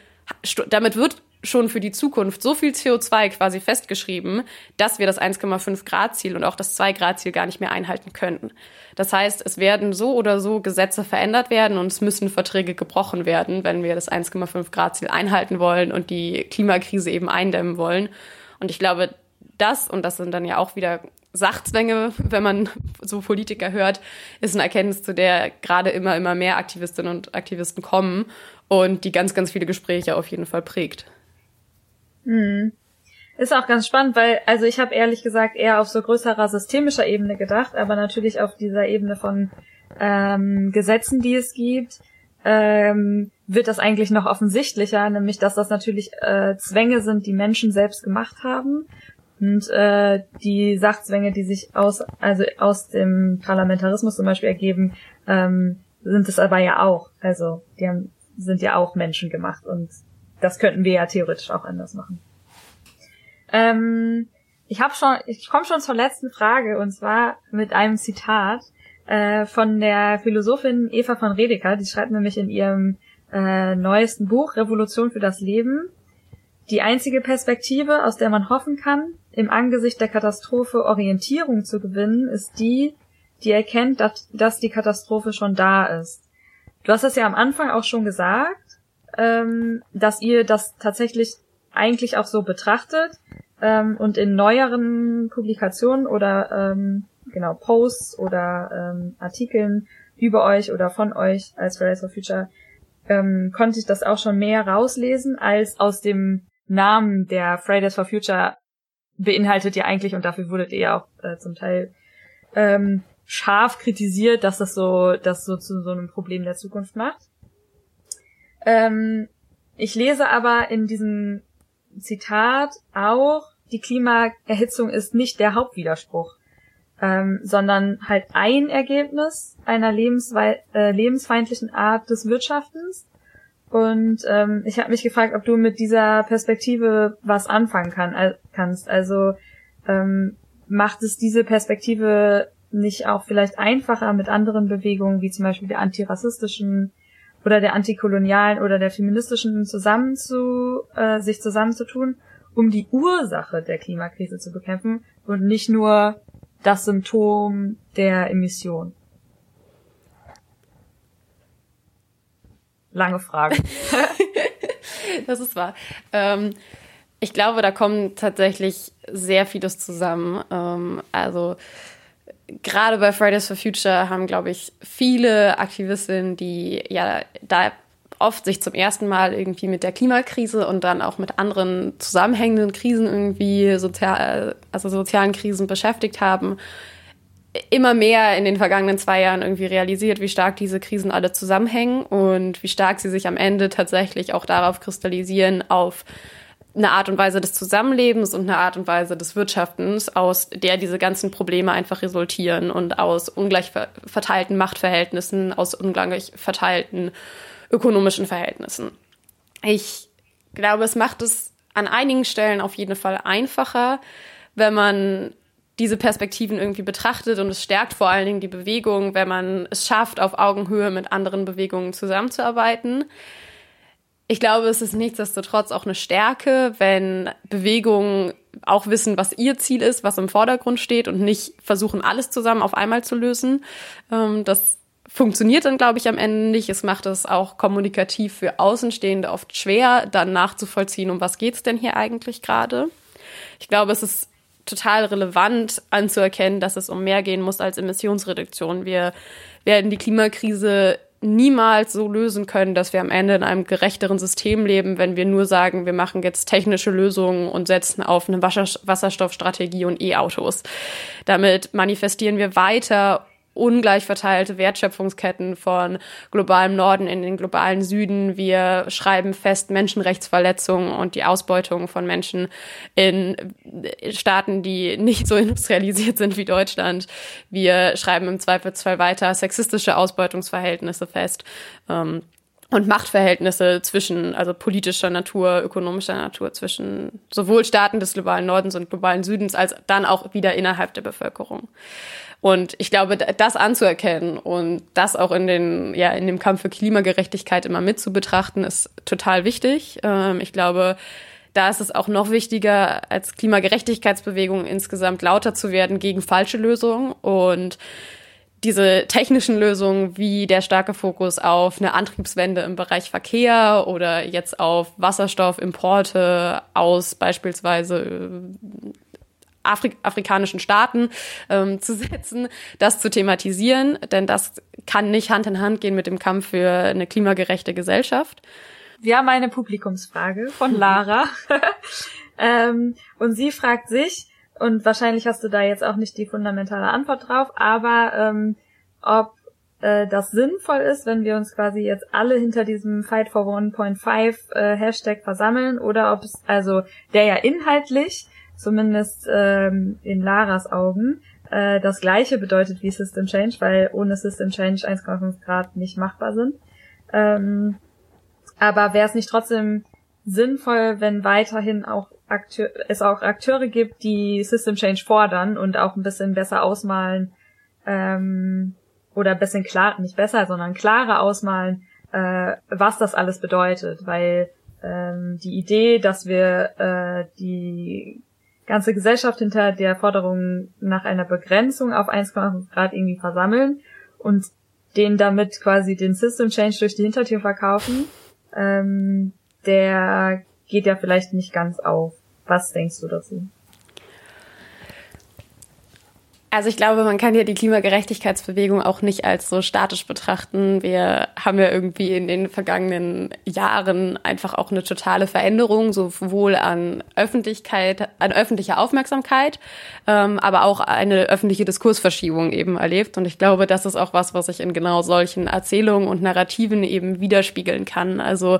damit wird schon für die Zukunft so viel CO2 quasi festgeschrieben, dass wir das 1,5 Grad Ziel und auch das 2 Grad Ziel gar nicht mehr einhalten könnten. Das heißt, es werden so oder so Gesetze verändert werden und es müssen Verträge gebrochen werden, wenn wir das 1,5 Grad Ziel einhalten wollen und die Klimakrise eben eindämmen wollen. Und ich glaube, das, und das sind dann ja auch wieder Sachzwänge, wenn man so Politiker hört, ist eine Erkenntnis, zu der gerade immer, immer mehr Aktivistinnen und Aktivisten kommen und die ganz, ganz viele Gespräche auf jeden Fall prägt. Mhm. Ist auch ganz spannend, weil, also ich habe ehrlich gesagt eher auf so größerer systemischer Ebene gedacht, aber natürlich auf dieser Ebene von ähm, Gesetzen, die es gibt, ähm, wird das eigentlich noch offensichtlicher, nämlich dass das natürlich äh, Zwänge sind, die Menschen selbst gemacht haben. Und äh, die Sachzwänge, die sich aus, also aus dem Parlamentarismus zum Beispiel ergeben, ähm, sind es aber ja auch. Also die haben, sind ja auch Menschen gemacht und das könnten wir ja theoretisch auch anders machen. Ähm, ich habe schon, ich komme schon zur letzten Frage und zwar mit einem Zitat äh, von der Philosophin Eva von Redeker. Die schreibt nämlich in ihrem äh, neuesten Buch Revolution für das Leben. Die einzige Perspektive, aus der man hoffen kann, im Angesicht der Katastrophe Orientierung zu gewinnen, ist die, die erkennt, dass, dass die Katastrophe schon da ist. Du hast es ja am Anfang auch schon gesagt ähm, dass ihr das tatsächlich eigentlich auch so betrachtet ähm, und in neueren Publikationen oder ähm, genau Posts oder ähm, Artikeln über euch oder von euch als Fridays for Future ähm, konnte ich das auch schon mehr rauslesen als aus dem Namen der Fridays for Future beinhaltet ihr eigentlich und dafür wurdet ihr auch äh, zum Teil ähm, scharf kritisiert, dass das so, das so zu so einem Problem der Zukunft macht. Ähm, ich lese aber in diesem Zitat auch, die Klimaerhitzung ist nicht der Hauptwiderspruch, ähm, sondern halt ein Ergebnis einer lebenswe äh, lebensfeindlichen Art des Wirtschaftens. Und ähm, ich habe mich gefragt, ob du mit dieser Perspektive was anfangen kann, äh, kannst. Also ähm, macht es diese Perspektive nicht auch vielleicht einfacher mit anderen Bewegungen, wie zum Beispiel der antirassistischen oder der antikolonialen oder der feministischen zusammen zu, äh, sich zusammenzutun, um die Ursache der Klimakrise zu bekämpfen und nicht nur das Symptom der Emission. Lange Frage. das ist wahr. Ähm, ich glaube, da kommen tatsächlich sehr vieles zusammen. Ähm, also gerade bei Fridays for Future haben, glaube ich, viele Aktivistinnen, die ja da oft sich zum ersten Mal irgendwie mit der Klimakrise und dann auch mit anderen zusammenhängenden Krisen irgendwie sozial, also sozialen Krisen beschäftigt haben, immer mehr in den vergangenen zwei Jahren irgendwie realisiert, wie stark diese Krisen alle zusammenhängen und wie stark sie sich am Ende tatsächlich auch darauf kristallisieren, auf eine Art und Weise des Zusammenlebens und eine Art und Weise des Wirtschaftens, aus der diese ganzen Probleme einfach resultieren und aus ungleich verteilten Machtverhältnissen, aus ungleich verteilten ökonomischen Verhältnissen. Ich glaube, es macht es an einigen Stellen auf jeden Fall einfacher, wenn man diese Perspektiven irgendwie betrachtet und es stärkt vor allen Dingen die Bewegung, wenn man es schafft, auf Augenhöhe mit anderen Bewegungen zusammenzuarbeiten. Ich glaube, es ist nichtsdestotrotz auch eine Stärke, wenn Bewegungen auch wissen, was ihr Ziel ist, was im Vordergrund steht und nicht versuchen, alles zusammen auf einmal zu lösen. Ähm, das funktioniert dann, glaube ich, am Ende nicht. Es macht es auch kommunikativ für Außenstehende oft schwer, dann nachzuvollziehen, um was geht's denn hier eigentlich gerade. Ich glaube, es ist total relevant anzuerkennen, dass es um mehr gehen muss als Emissionsreduktion. Wir werden die Klimakrise niemals so lösen können, dass wir am Ende in einem gerechteren System leben, wenn wir nur sagen, wir machen jetzt technische Lösungen und setzen auf eine Wasserstoffstrategie und E-Autos. Damit manifestieren wir weiter ungleich verteilte Wertschöpfungsketten von globalem Norden in den globalen Süden. Wir schreiben fest Menschenrechtsverletzungen und die Ausbeutung von Menschen in Staaten, die nicht so industrialisiert sind wie Deutschland. Wir schreiben im Zweifelsfall weiter sexistische Ausbeutungsverhältnisse fest. Ähm, und Machtverhältnisse zwischen, also politischer Natur, ökonomischer Natur, zwischen sowohl Staaten des globalen Nordens und globalen Südens, als dann auch wieder innerhalb der Bevölkerung. Und ich glaube, das anzuerkennen und das auch in den, ja, in dem Kampf für Klimagerechtigkeit immer mit zu betrachten, ist total wichtig. Ähm, ich glaube, da ist es auch noch wichtiger, als Klimagerechtigkeitsbewegung insgesamt lauter zu werden gegen falsche Lösungen und diese technischen Lösungen wie der starke Fokus auf eine Antriebswende im Bereich Verkehr oder jetzt auf Wasserstoffimporte aus beispielsweise Afrik afrikanischen Staaten ähm, zu setzen, das zu thematisieren, denn das kann nicht Hand in Hand gehen mit dem Kampf für eine klimagerechte Gesellschaft. Wir haben eine Publikumsfrage von Lara ähm, und sie fragt sich, und wahrscheinlich hast du da jetzt auch nicht die fundamentale Antwort drauf, aber ähm, ob äh, das sinnvoll ist, wenn wir uns quasi jetzt alle hinter diesem Fight for 1.5 äh, Hashtag versammeln oder ob es, also der ja inhaltlich, zumindest ähm, in Laras Augen, äh, das gleiche bedeutet wie System Change, weil ohne System Change 1,5 Grad nicht machbar sind. Ähm, aber wäre es nicht trotzdem sinnvoll, wenn weiterhin auch Akteur, es auch Akteure gibt, die System Change fordern und auch ein bisschen besser ausmalen ähm, oder ein bisschen klar, nicht besser, sondern klarer ausmalen, äh, was das alles bedeutet, weil ähm, die Idee, dass wir äh, die ganze Gesellschaft hinter der Forderung nach einer Begrenzung auf 1,5 Grad irgendwie versammeln und denen damit quasi den System Change durch die Hintertür verkaufen, ähm, der geht ja vielleicht nicht ganz auf. Was denkst du dazu? Also ich glaube, man kann ja die Klimagerechtigkeitsbewegung auch nicht als so statisch betrachten. Wir haben ja irgendwie in den vergangenen Jahren einfach auch eine totale Veränderung, sowohl an Öffentlichkeit, an öffentlicher Aufmerksamkeit, ähm, aber auch eine öffentliche Diskursverschiebung eben erlebt. Und ich glaube, das ist auch was, was sich in genau solchen Erzählungen und Narrativen eben widerspiegeln kann. Also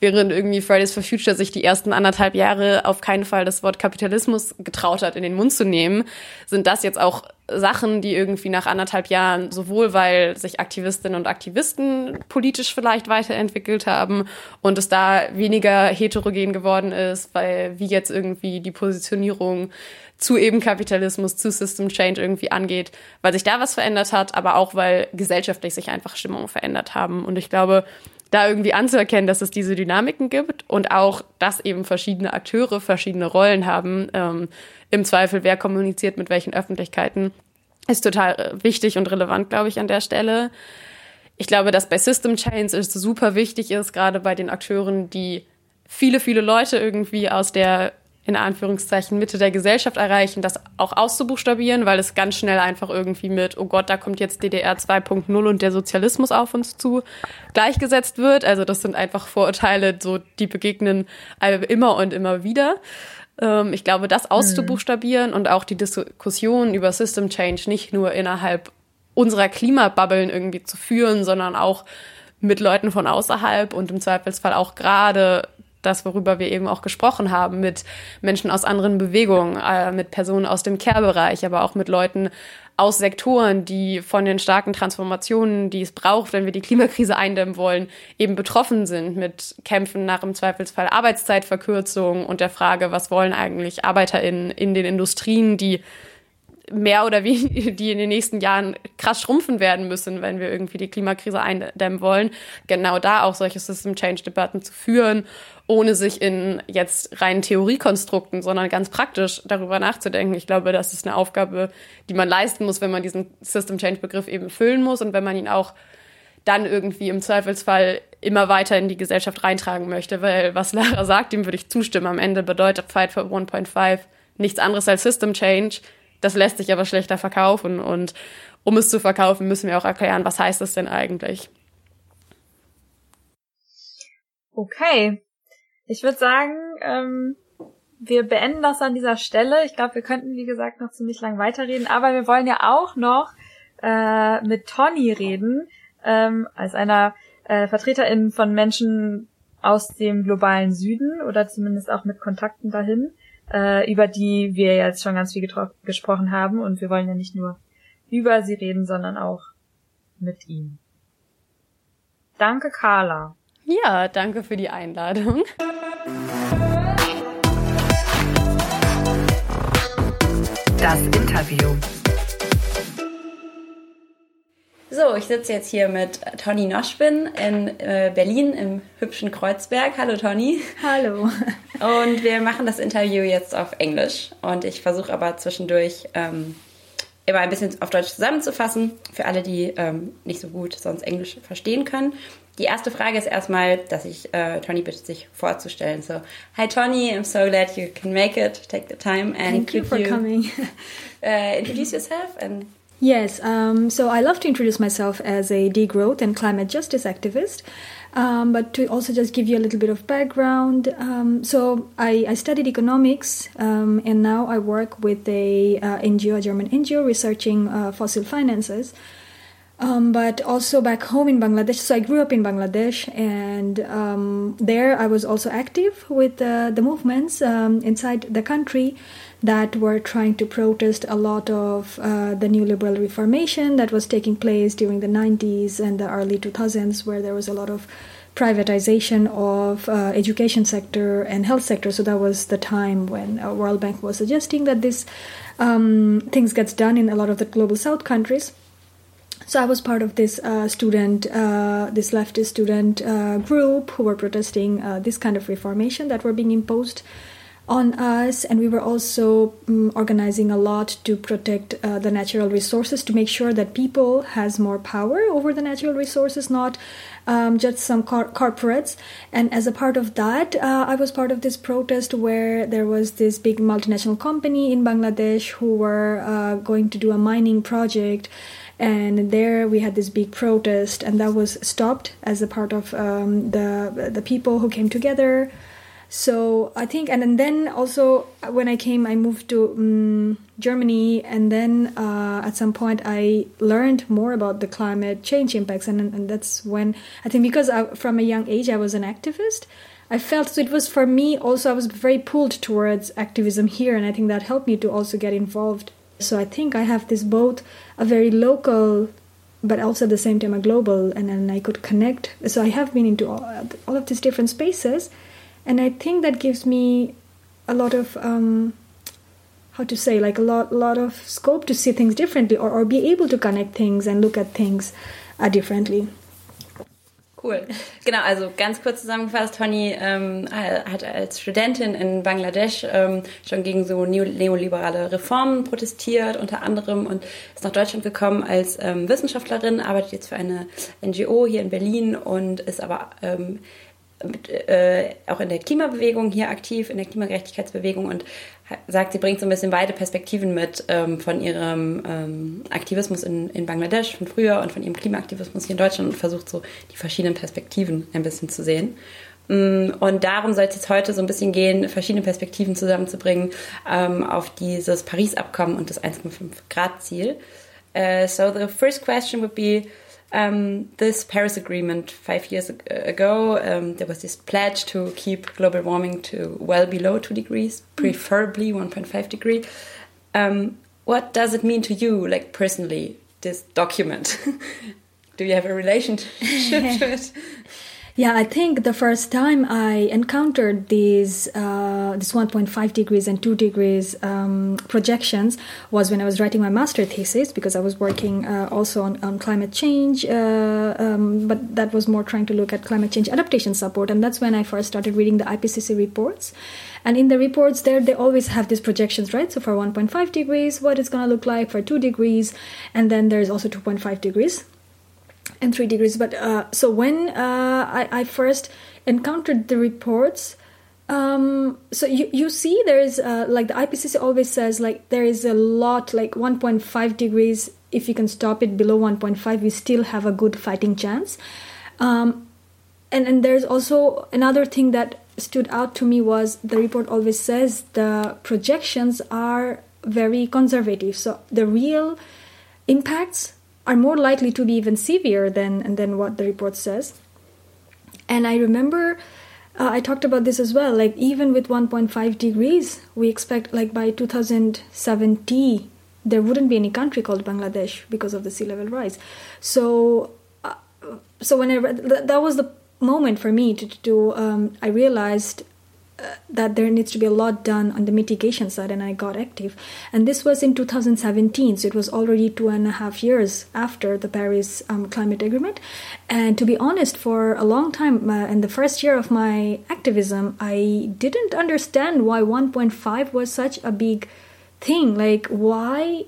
während irgendwie Fridays for Future sich die ersten anderthalb Jahre auf keinen Fall das Wort Kapitalismus getraut hat, in den Mund zu nehmen, sind das jetzt auch Sachen, die irgendwie nach anderthalb Jahren sowohl, weil sich Aktivistinnen und Aktivisten politisch vielleicht weiterentwickelt haben und es da weniger heterogen geworden ist, weil wie jetzt irgendwie die Positionierung zu eben Kapitalismus, zu System Change irgendwie angeht, weil sich da was verändert hat, aber auch weil gesellschaftlich sich einfach Stimmungen verändert haben. Und ich glaube, da irgendwie anzuerkennen, dass es diese Dynamiken gibt und auch, dass eben verschiedene Akteure verschiedene Rollen haben. Ähm, Im Zweifel, wer kommuniziert mit welchen Öffentlichkeiten, ist total äh, wichtig und relevant, glaube ich, an der Stelle. Ich glaube, dass bei System Chains es super wichtig ist, gerade bei den Akteuren, die viele, viele Leute irgendwie aus der in Anführungszeichen Mitte der Gesellschaft erreichen, das auch auszubuchstabieren, weil es ganz schnell einfach irgendwie mit, oh Gott, da kommt jetzt DDR 2.0 und der Sozialismus auf uns zu, gleichgesetzt wird. Also das sind einfach Vorurteile, so die begegnen immer und immer wieder. Ähm, ich glaube, das auszubuchstabieren mhm. und auch die Diskussion über System Change nicht nur innerhalb unserer Klimabubbeln irgendwie zu führen, sondern auch mit Leuten von außerhalb und im Zweifelsfall auch gerade das, worüber wir eben auch gesprochen haben, mit Menschen aus anderen Bewegungen, äh, mit Personen aus dem Care-Bereich, aber auch mit Leuten aus Sektoren, die von den starken Transformationen, die es braucht, wenn wir die Klimakrise eindämmen wollen, eben betroffen sind mit Kämpfen nach im Zweifelsfall Arbeitszeitverkürzung und der Frage, was wollen eigentlich ArbeiterInnen in den Industrien, die mehr oder weniger, die in den nächsten Jahren krass schrumpfen werden müssen, wenn wir irgendwie die Klimakrise eindämmen wollen, genau da auch solche System Change Debatten zu führen, ohne sich in jetzt reinen Theoriekonstrukten, sondern ganz praktisch darüber nachzudenken. Ich glaube, das ist eine Aufgabe, die man leisten muss, wenn man diesen System Change Begriff eben füllen muss und wenn man ihn auch dann irgendwie im Zweifelsfall immer weiter in die Gesellschaft reintragen möchte, weil was Lara sagt, dem würde ich zustimmen. Am Ende bedeutet Fight for 1.5 nichts anderes als System Change das lässt sich aber schlechter verkaufen und um es zu verkaufen, müssen wir auch erklären, was heißt das denn eigentlich? Okay. Ich würde sagen, ähm, wir beenden das an dieser Stelle. Ich glaube, wir könnten, wie gesagt, noch ziemlich lang weiterreden, aber wir wollen ja auch noch äh, mit Tony reden, ähm, als einer äh, Vertreterin von Menschen aus dem globalen Süden oder zumindest auch mit Kontakten dahin, äh, über die wir jetzt schon ganz viel gesprochen haben. Und wir wollen ja nicht nur über sie reden, sondern auch mit ihm. Danke, Carla. Ja, danke für die Einladung. Das Interview. So, ich sitze jetzt hier mit Toni Noschwin in äh, Berlin im hübschen Kreuzberg. Hallo Toni. Hallo. Und wir machen das Interview jetzt auf Englisch. Und ich versuche aber zwischendurch ähm, immer ein bisschen auf Deutsch zusammenzufassen, für alle, die ähm, nicht so gut sonst Englisch verstehen können. Die erste Frage ist erstmal, dass ich äh, Toni bitte, sich vorzustellen. So, hi Toni, I'm so glad you can make it. Take the time and Thank you for you, coming. uh, introduce yourself and Yes, um, so I love to introduce myself as a degrowth and climate justice activist, um, but to also just give you a little bit of background. Um, so I, I, studied economics, um, and now I work with a uh, NGO, a German NGO, researching uh, fossil finances. Um, but also back home in Bangladesh. So I grew up in Bangladesh, and um, there I was also active with uh, the movements um, inside the country that were trying to protest a lot of uh, the new liberal reformation that was taking place during the 90s and the early 2000s, where there was a lot of privatization of uh, education sector and health sector. So that was the time when uh, World Bank was suggesting that this um, things gets done in a lot of the global South countries. So I was part of this uh, student, uh, this leftist student uh, group who were protesting uh, this kind of reformation that were being imposed on us and we were also um, organizing a lot to protect uh, the natural resources to make sure that people has more power over the natural resources not um, just some cor- corporates. And as a part of that uh, i was part of this protest where there was this big multinational company in bangladesh who were uh, going to do a mining project. And there we had this big protest and that was stopped as a part of um, the the people who came together so I think, and, and then also when I came, I moved to um, Germany, and then uh, at some point I learned more about the climate change impacts, and, and that's when I think because I, from a young age I was an activist. I felt so it was for me also I was very pulled towards activism here and I think that helped me to also get involved. So I think I have this both a very local but also at the same time a global and then I could connect. So I have been into all, all of these different spaces and I think that gives me a lot of um, how to say like a lot lot of scope to see things differently or, or be able to connect things and look at things uh, differently. Cool. Genau, also ganz kurz zusammengefasst, Toni ähm, hat als Studentin in Bangladesch ähm, schon gegen so neoliberale Reformen protestiert, unter anderem, und ist nach Deutschland gekommen als ähm, Wissenschaftlerin, arbeitet jetzt für eine NGO hier in Berlin und ist aber ähm, mit, äh, auch in der Klimabewegung hier aktiv, in der Klimagerechtigkeitsbewegung und sagt, sie bringt so ein bisschen beide Perspektiven mit ähm, von ihrem ähm, Aktivismus in, in Bangladesch von früher und von ihrem Klimaaktivismus hier in Deutschland und versucht so die verschiedenen Perspektiven ein bisschen zu sehen. Mm, und darum soll es jetzt heute so ein bisschen gehen, verschiedene Perspektiven zusammenzubringen ähm, auf dieses Paris-Abkommen und das 1,5 Grad-Ziel. Uh, so the first question would be, um, this Paris Agreement five years ago, um, there was this pledge to keep global warming to well below two degrees, preferably 1.5 degree. Um, what does it mean to you, like personally, this document? Do you have a relationship to it? Yeah, I think the first time I encountered these uh, this 1.5 degrees and 2 degrees um, projections was when I was writing my master thesis because I was working uh, also on, on, climate change, uh, um, but that was more trying to look at climate change adaptation support, and that's when I first started reading the IPCC reports. And in the reports there, they always have these projections, right? So for 1.5 degrees, what it's going to look like for 2 degrees, and then there's also 2.5 degrees and three degrees. But uh, so when uh, I, I, first encountered the reports, um, so you, you see there is uh, like the IPCC always says like there is a lot like 1.5 degrees. If you can stop it below 1.5, we still have a good fighting chance. Um, and and there's also another thing that stood out to me was the report always says the projections are very conservative. So the real impacts are more likely to be even severe than and than what the report says. And I remember uh, I talked about this as well. Like even with 1.5 degrees, we expect like by 2070 there wouldn't be any country called Bangladesh because of the sea level rise. So, uh, so when I read that, that was the moment for me to, to um, I realized that there needs to be a lot done on the mitigation side, and I got active. And this was in 2017, so it was already two and a half years after the Paris um, Climate Agreement. And to be honest, for a long time, uh, in the first year of my activism, I didn't understand why 1.5 was such a big thing. Like, why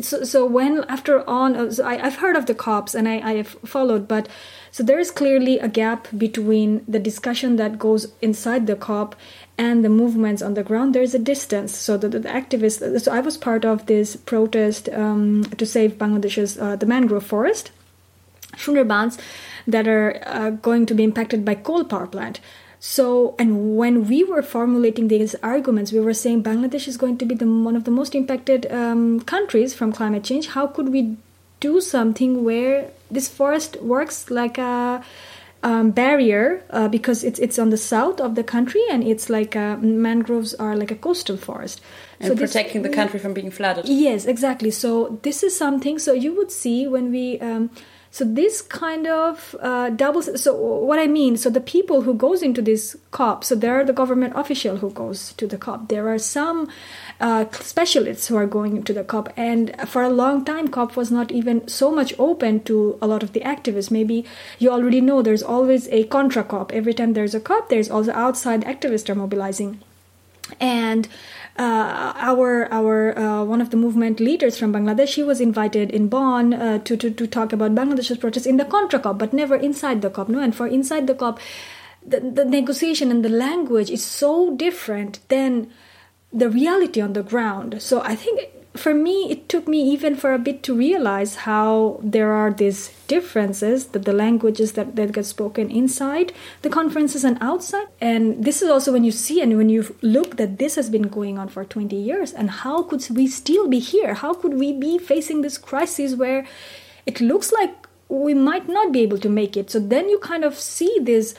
so, so when after on uh, so I, have heard of the cops and I, I have followed but so there is clearly a gap between the discussion that goes inside the COP and the movements on the ground. There is a distance. So the, the activists. So I was part of this protest um, to save Bangladesh's uh, the mangrove forest, Sundarbans, that are uh, going to be impacted by coal power plant. So, and when we were formulating these arguments, we were saying Bangladesh is going to be the, one of the most impacted um, countries from climate change. How could we do something where this forest works like a um, barrier uh, because it's it's on the south of the country and it's like a, mangroves are like a coastal forest. And so protecting this, the country from being flooded. Yes exactly. So this is something so you would see when we um, so this kind of uh, doubles. So what I mean, so the people who goes into this COP, so there are the government official who goes to the COP. There are some uh, specialists who are going to the COP, and for a long time, COP was not even so much open to a lot of the activists. Maybe you already know there's always a contra COP. Every time there's a COP, there's also outside activists are mobilizing, and uh, our our uh, one of the movement leaders from Bangladesh, he was invited in Bonn uh, to, to to talk about Bangladesh's protests in the Contra COP, but never inside the COP. No, and for inside the COP, the, the negotiation and the language is so different than the reality on the ground. So I think for me, it took me even for a bit to realize how there are these differences that the languages that, that get spoken inside the conferences and outside. And this is also when you see and when you look that this has been going on for 20 years, and how could we still be here? How could we be facing this crisis where it looks like we might not be able to make it? So then you kind of see this.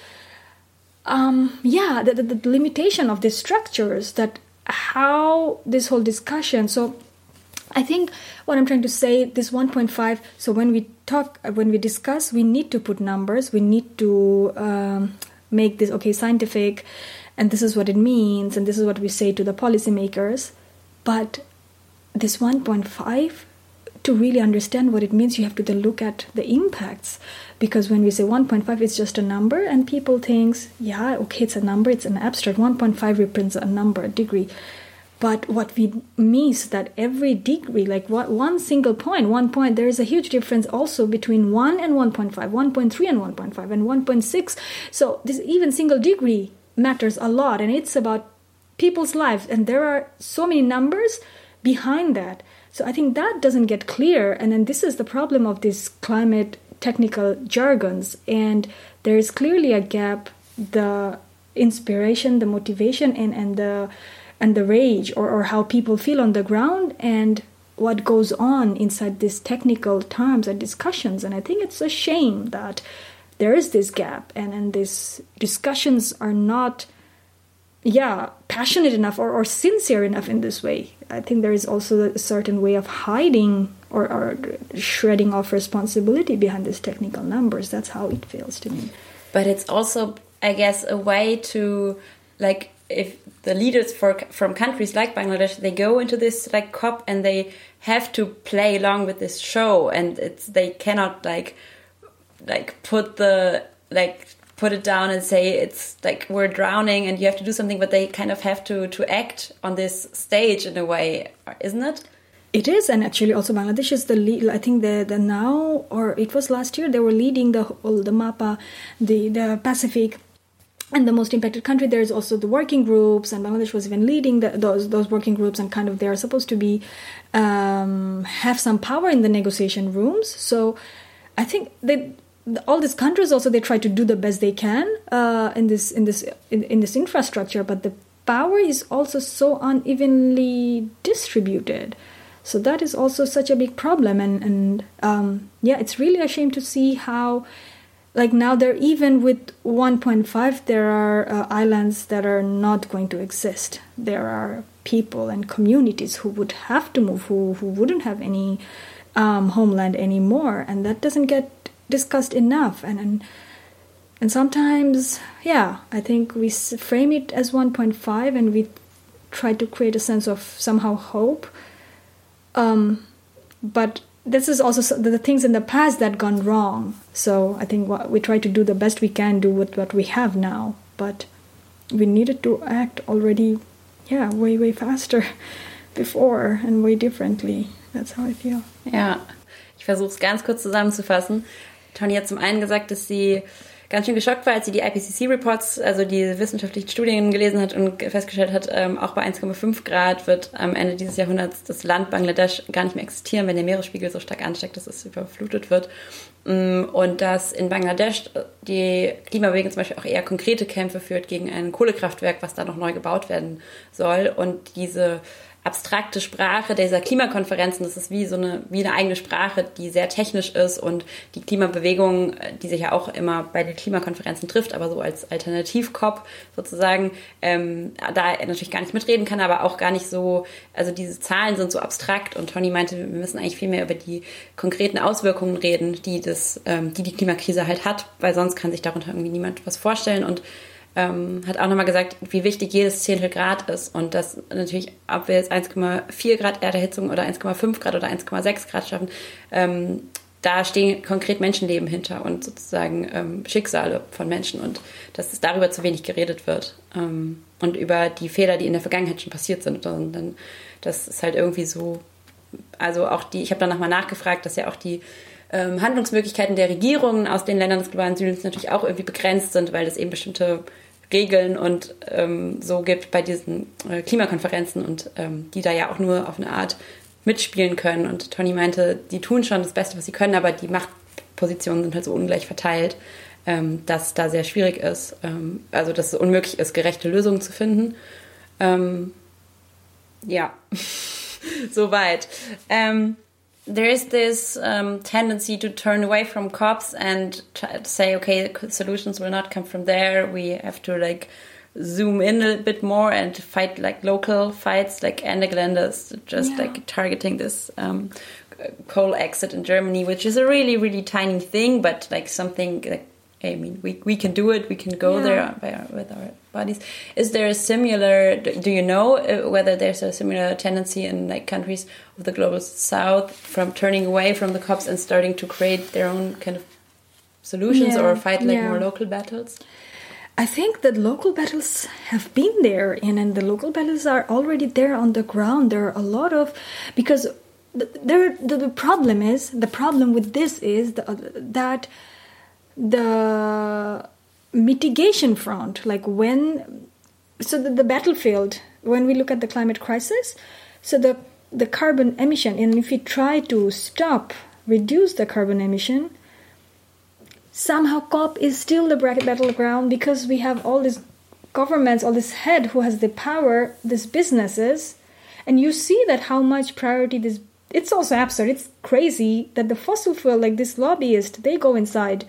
Um, yeah, the, the, the limitation of the structures that how this whole discussion so I think what I'm trying to say, this 1.5. So when we talk, when we discuss, we need to put numbers. We need to um, make this okay scientific, and this is what it means, and this is what we say to the policymakers. But this 1.5, to really understand what it means, you have to then look at the impacts. Because when we say 1.5, it's just a number, and people thinks, yeah, okay, it's a number, it's an abstract. 1.5 represents a number, a degree but what we miss that every degree like what one single point one point there is a huge difference also between 1 and 1.5 1.3 and 1.5 and 1.6 so this even single degree matters a lot and it's about people's lives and there are so many numbers behind that. So i think that doesn't get clear and then this is the problem of these climate technical jargons and there is clearly a gap the inspiration the motivation and and the and the rage or, or how people feel on the ground and what goes on inside these technical terms and discussions. And i think it's a shame that there is this gap and and these discussions are not yeah passionate enough or, or sincere enough in this way. I think there is also a certain way of hiding or, or shredding off responsibility behind these technical numbers. That's how it feels to me. But it's also i guess a way to like if the leaders for from countries like Bangladesh they go into this like COP and they have to play along with this show and it's they cannot like like put the like put it down and say it's like we're drowning and you have to do something but they kind of have to to act on this stage in a way isn't it it is, and actually, also Bangladesh is the lead. I think the the now or it was last year they were leading the the MAPA, the the Pacific and the most impacted country there's also the working groups and bangladesh was even leading the, those those working groups and kind of they are supposed to be um, have some power in the negotiation rooms. So i think they all these countries also they try to do the best they can uh, in this in this in, in this infrastructure but the power is also so unevenly distributed. So that is also such a big problem, and and um, yeah, it's really a shame to see how, like now there even with 1.5 there are uh, islands that are not going to exist. There are people and communities who would have to move, who who wouldn't have any um, homeland anymore, and that doesn't get discussed enough, and and and sometimes yeah i think we frame it as 1.5 and we try to create a sense of somehow hope um, but this is also the things in the past that gone wrong. So i think what, we try to do the best we can do with what we have now but we needed to act already yeah way way faster before and way differently. That's how i feel. Ja ich versuche es ganz kurz zusammenzufassen. Tony hat zum einen gesagt, dass sie ganz schön geschockt war, als sie die IPCC-Reports, also die wissenschaftlichen Studien gelesen hat und festgestellt hat, ähm, auch bei 1,5 Grad wird am Ende dieses Jahrhunderts das Land Bangladesch gar nicht mehr existieren, wenn der Meeresspiegel so stark ansteigt, dass es überflutet wird. Mm, und dass in Bangladesch die Klimabewegung zum Beispiel auch eher konkrete Kämpfe führt gegen ein Kohlekraftwerk, was da noch neu gebaut werden soll. Und diese abstrakte Sprache dieser Klimakonferenzen. Das ist wie so eine, wie eine eigene Sprache, die sehr technisch ist und die Klimabewegung, die sich ja auch immer bei den Klimakonferenzen trifft, aber so als Alternativ-COP sozusagen, ähm, da natürlich gar nicht mitreden kann, aber auch gar nicht so, also diese Zahlen sind so abstrakt und Tony meinte, wir müssen eigentlich viel mehr über die konkreten Auswirkungen reden, die das, ähm, die die Klimakrise halt hat, weil sonst kann sich darunter irgendwie niemand was vorstellen und ähm, hat auch nochmal gesagt, wie wichtig jedes Zehntel Grad ist und dass natürlich, ob wir jetzt 1,4 Grad Erderhitzung oder 1,5 Grad oder 1,6 Grad schaffen, ähm, da stehen konkret Menschenleben hinter und sozusagen ähm, Schicksale von Menschen und dass es darüber zu wenig geredet wird ähm, und über die Fehler, die in der Vergangenheit schon passiert sind. Und dann, das ist halt irgendwie so, also auch die, ich habe dann nochmal nachgefragt, dass ja auch die ähm, Handlungsmöglichkeiten der Regierungen aus den Ländern des globalen Südens natürlich auch irgendwie begrenzt sind, weil es eben bestimmte Regeln und ähm, so gibt bei diesen äh, Klimakonferenzen und ähm, die da ja auch nur auf eine Art mitspielen können. Und Tony meinte, die tun schon das Beste, was sie können, aber die Machtpositionen sind halt so ungleich verteilt, ähm, dass da sehr schwierig ist. Ähm, also dass es unmöglich ist, gerechte Lösungen zu finden. Ähm, ja, soweit. Ähm, there is this um, tendency to turn away from cops and say, okay, solutions will not come from there. We have to like zoom in a bit more and fight like local fights, like Ende Gelände is just yeah. like targeting this um, coal exit in Germany, which is a really, really tiny thing, but like something like I mean, we, we can do it. We can go yeah. there by our, with our bodies. Is there a similar? Do you know uh, whether there's a similar tendency in like countries of the global south from turning away from the cops and starting to create their own kind of solutions yeah. or fight like yeah. more local battles? I think that local battles have been there, and, and the local battles are already there on the ground. There are a lot of because there the, the problem is the problem with this is the, that the mitigation front, like when, so the, the battlefield, when we look at the climate crisis, so the the carbon emission, and if we try to stop, reduce the carbon emission, somehow COP is still the battleground because we have all these governments, all this head who has the power, these businesses, and you see that how much priority this. It's also absurd. It's crazy that the fossil fuel, like this lobbyist, they go inside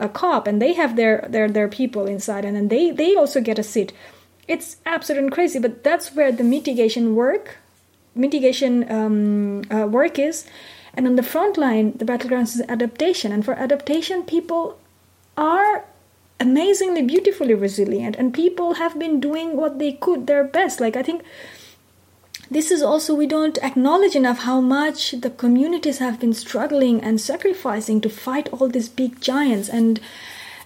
a cop and they have their their their people inside and then they they also get a seat. It's absolute and crazy but that's where the mitigation work mitigation um, uh, work is. And on the front line the battlegrounds is adaptation and for adaptation people are amazingly beautifully resilient and people have been doing what they could their best. Like i think this is also we don't acknowledge enough how much the communities have been struggling and sacrificing to fight all these big giants and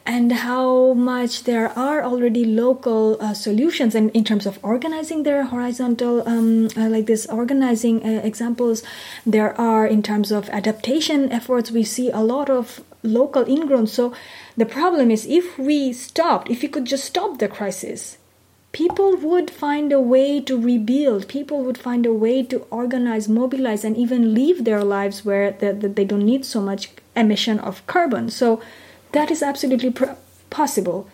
and how much there are already local uh, solutions and in terms of organizing their horizontal um, uh, like this organizing uh, examples. There are in terms of adaptation efforts we see a lot of local ingrown so the problem is if we stopped if we could just stop the crisis people would find a way to rebuild. People would find a way to organize mobilize and even live their lives where the, the, they don't need so much emission of carbon. So that is absolutely pr- possible.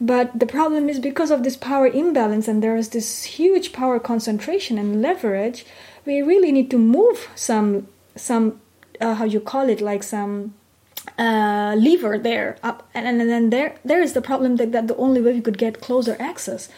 But the problem is because of this power imbalance and there is this huge power concentration and leverage we really need to move some some uh, how you call it like some uh, lever there up and, and then there there is the problem that, that the only way we could get closer access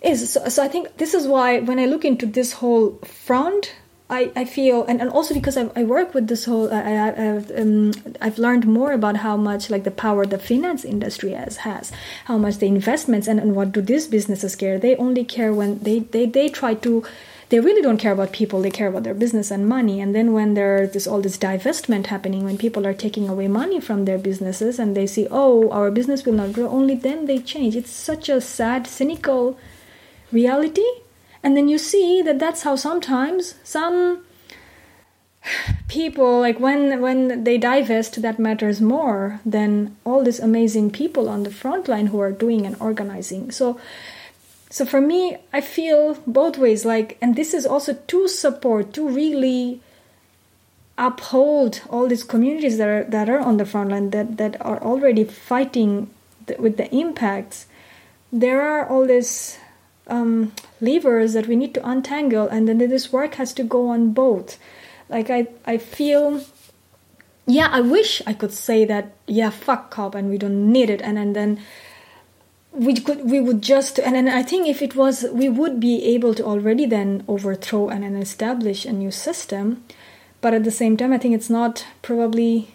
is so, so i think this is why when i look into this whole front I, I feel and, and also because I, I work with this whole I, I've, um, I've learned more about how much like the power the finance industry has has how much the investments and, and what do these businesses care. They only care when they, they, they try to they really don't care about people. They care about their business and money. And then when there's this all this divestment happening when people are taking away money from their businesses and they see oh our business will not grow only then they change. It's such a sad cynical reality. And then you see that that's how sometimes some people like when when they divest that matters more than all these amazing people on the front line who are doing and organizing. So so for me i feel both ways like and this is also to support to really uphold all these communities that are that are on the front line that that are already fighting with the impacts. There are all these um, levers that we need to untangle and then this work has to go on both like i i feel yeah i wish i could say that yeah fuck COP and we don't need it and and then we could we would just and then i think if it was we would be able to already then overthrow and then establish a new system but at the same time i think it's not probably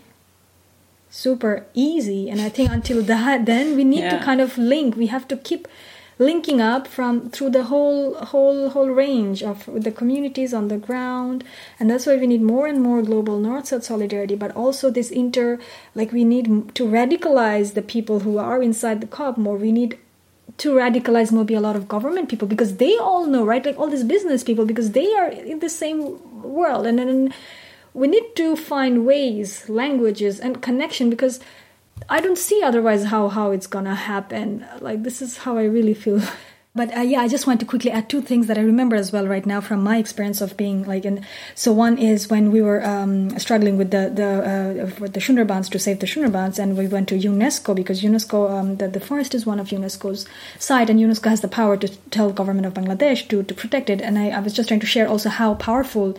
super easy and i think until that then we need yeah. to kind of link we have to keep linking up from through the whole whole whole range of the communities on the ground. And that's why we need more and more global north south solidarity but also this inter like we need to radicalize the people who are inside the COP more. We need to radicalize maybe a lot of government people because they all know right? Like all these business people because they are in the same world. And then we need to find ways languages and connection because I don't see otherwise how how it's gonna happen. Like this is how I really feel. But uh, yeah, I just want to quickly add two things that I remember as well right now from my experience of being like in. So one is when we were um, struggling with the the uh, with the Sundarbans to save the Sundarbans, and we went to UNESCO because UNESCO um, the the forest is one of UNESCO's site, and UNESCO has the power to tell government of Bangladesh to to protect it. And I, I was just trying to share also how powerful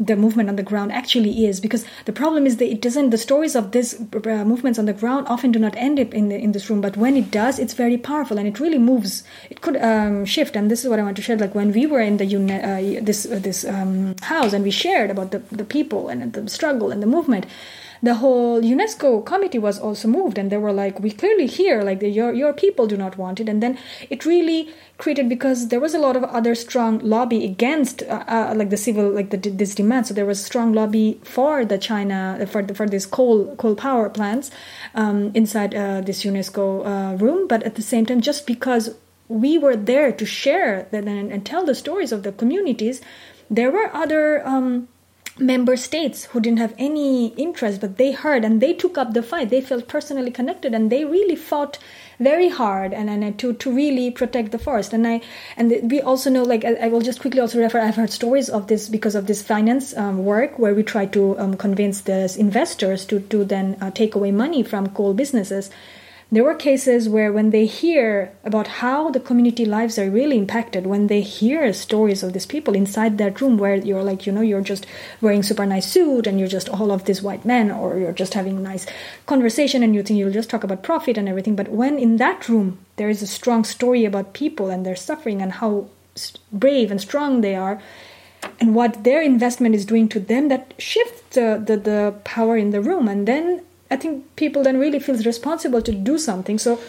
the movement on the ground actually is because the problem is that it doesn't the stories of these uh, movements on the ground often do not end up in the in this room but when it does it's very powerful and it really moves. It could um, shift and this is what i want to share like when we were in the uh, this uh, this um, house and we shared about the, the people and the struggle and the movement the whole UNESCO committee was also moved, and they were like, "We clearly hear like the, your your people do not want it," and then it really created because there was a lot of other strong lobby against uh, uh, like the civil like the, this demand. So there was strong lobby for the China for the, for these coal coal power plants um, inside uh, this UNESCO uh, room, but at the same time, just because we were there to share and, and tell the stories of the communities, there were other. Um, member states who didn't have any interest but they heard and they took up the fight. They felt personally connected and they really fought very hard and, and to to really protect the forest. And i and we also know like i, I will just quickly also refer i've heard stories of this because of this finance um, work where we try to um, convince the investors to to then uh, take away money from coal businesses there were cases where when they hear about how the community lives are really impacted when they hear stories of these people inside that room where you're like you know you're just wearing super nice suit and you're just all of these white men or you're just having a nice conversation and you think you'll just talk about profit and everything. But when in that room there is a strong story about people and their suffering and how brave and strong they are and what their investment is doing to them that shifts the, the, the power in the room. And then I think people then really feels responsible to do something. So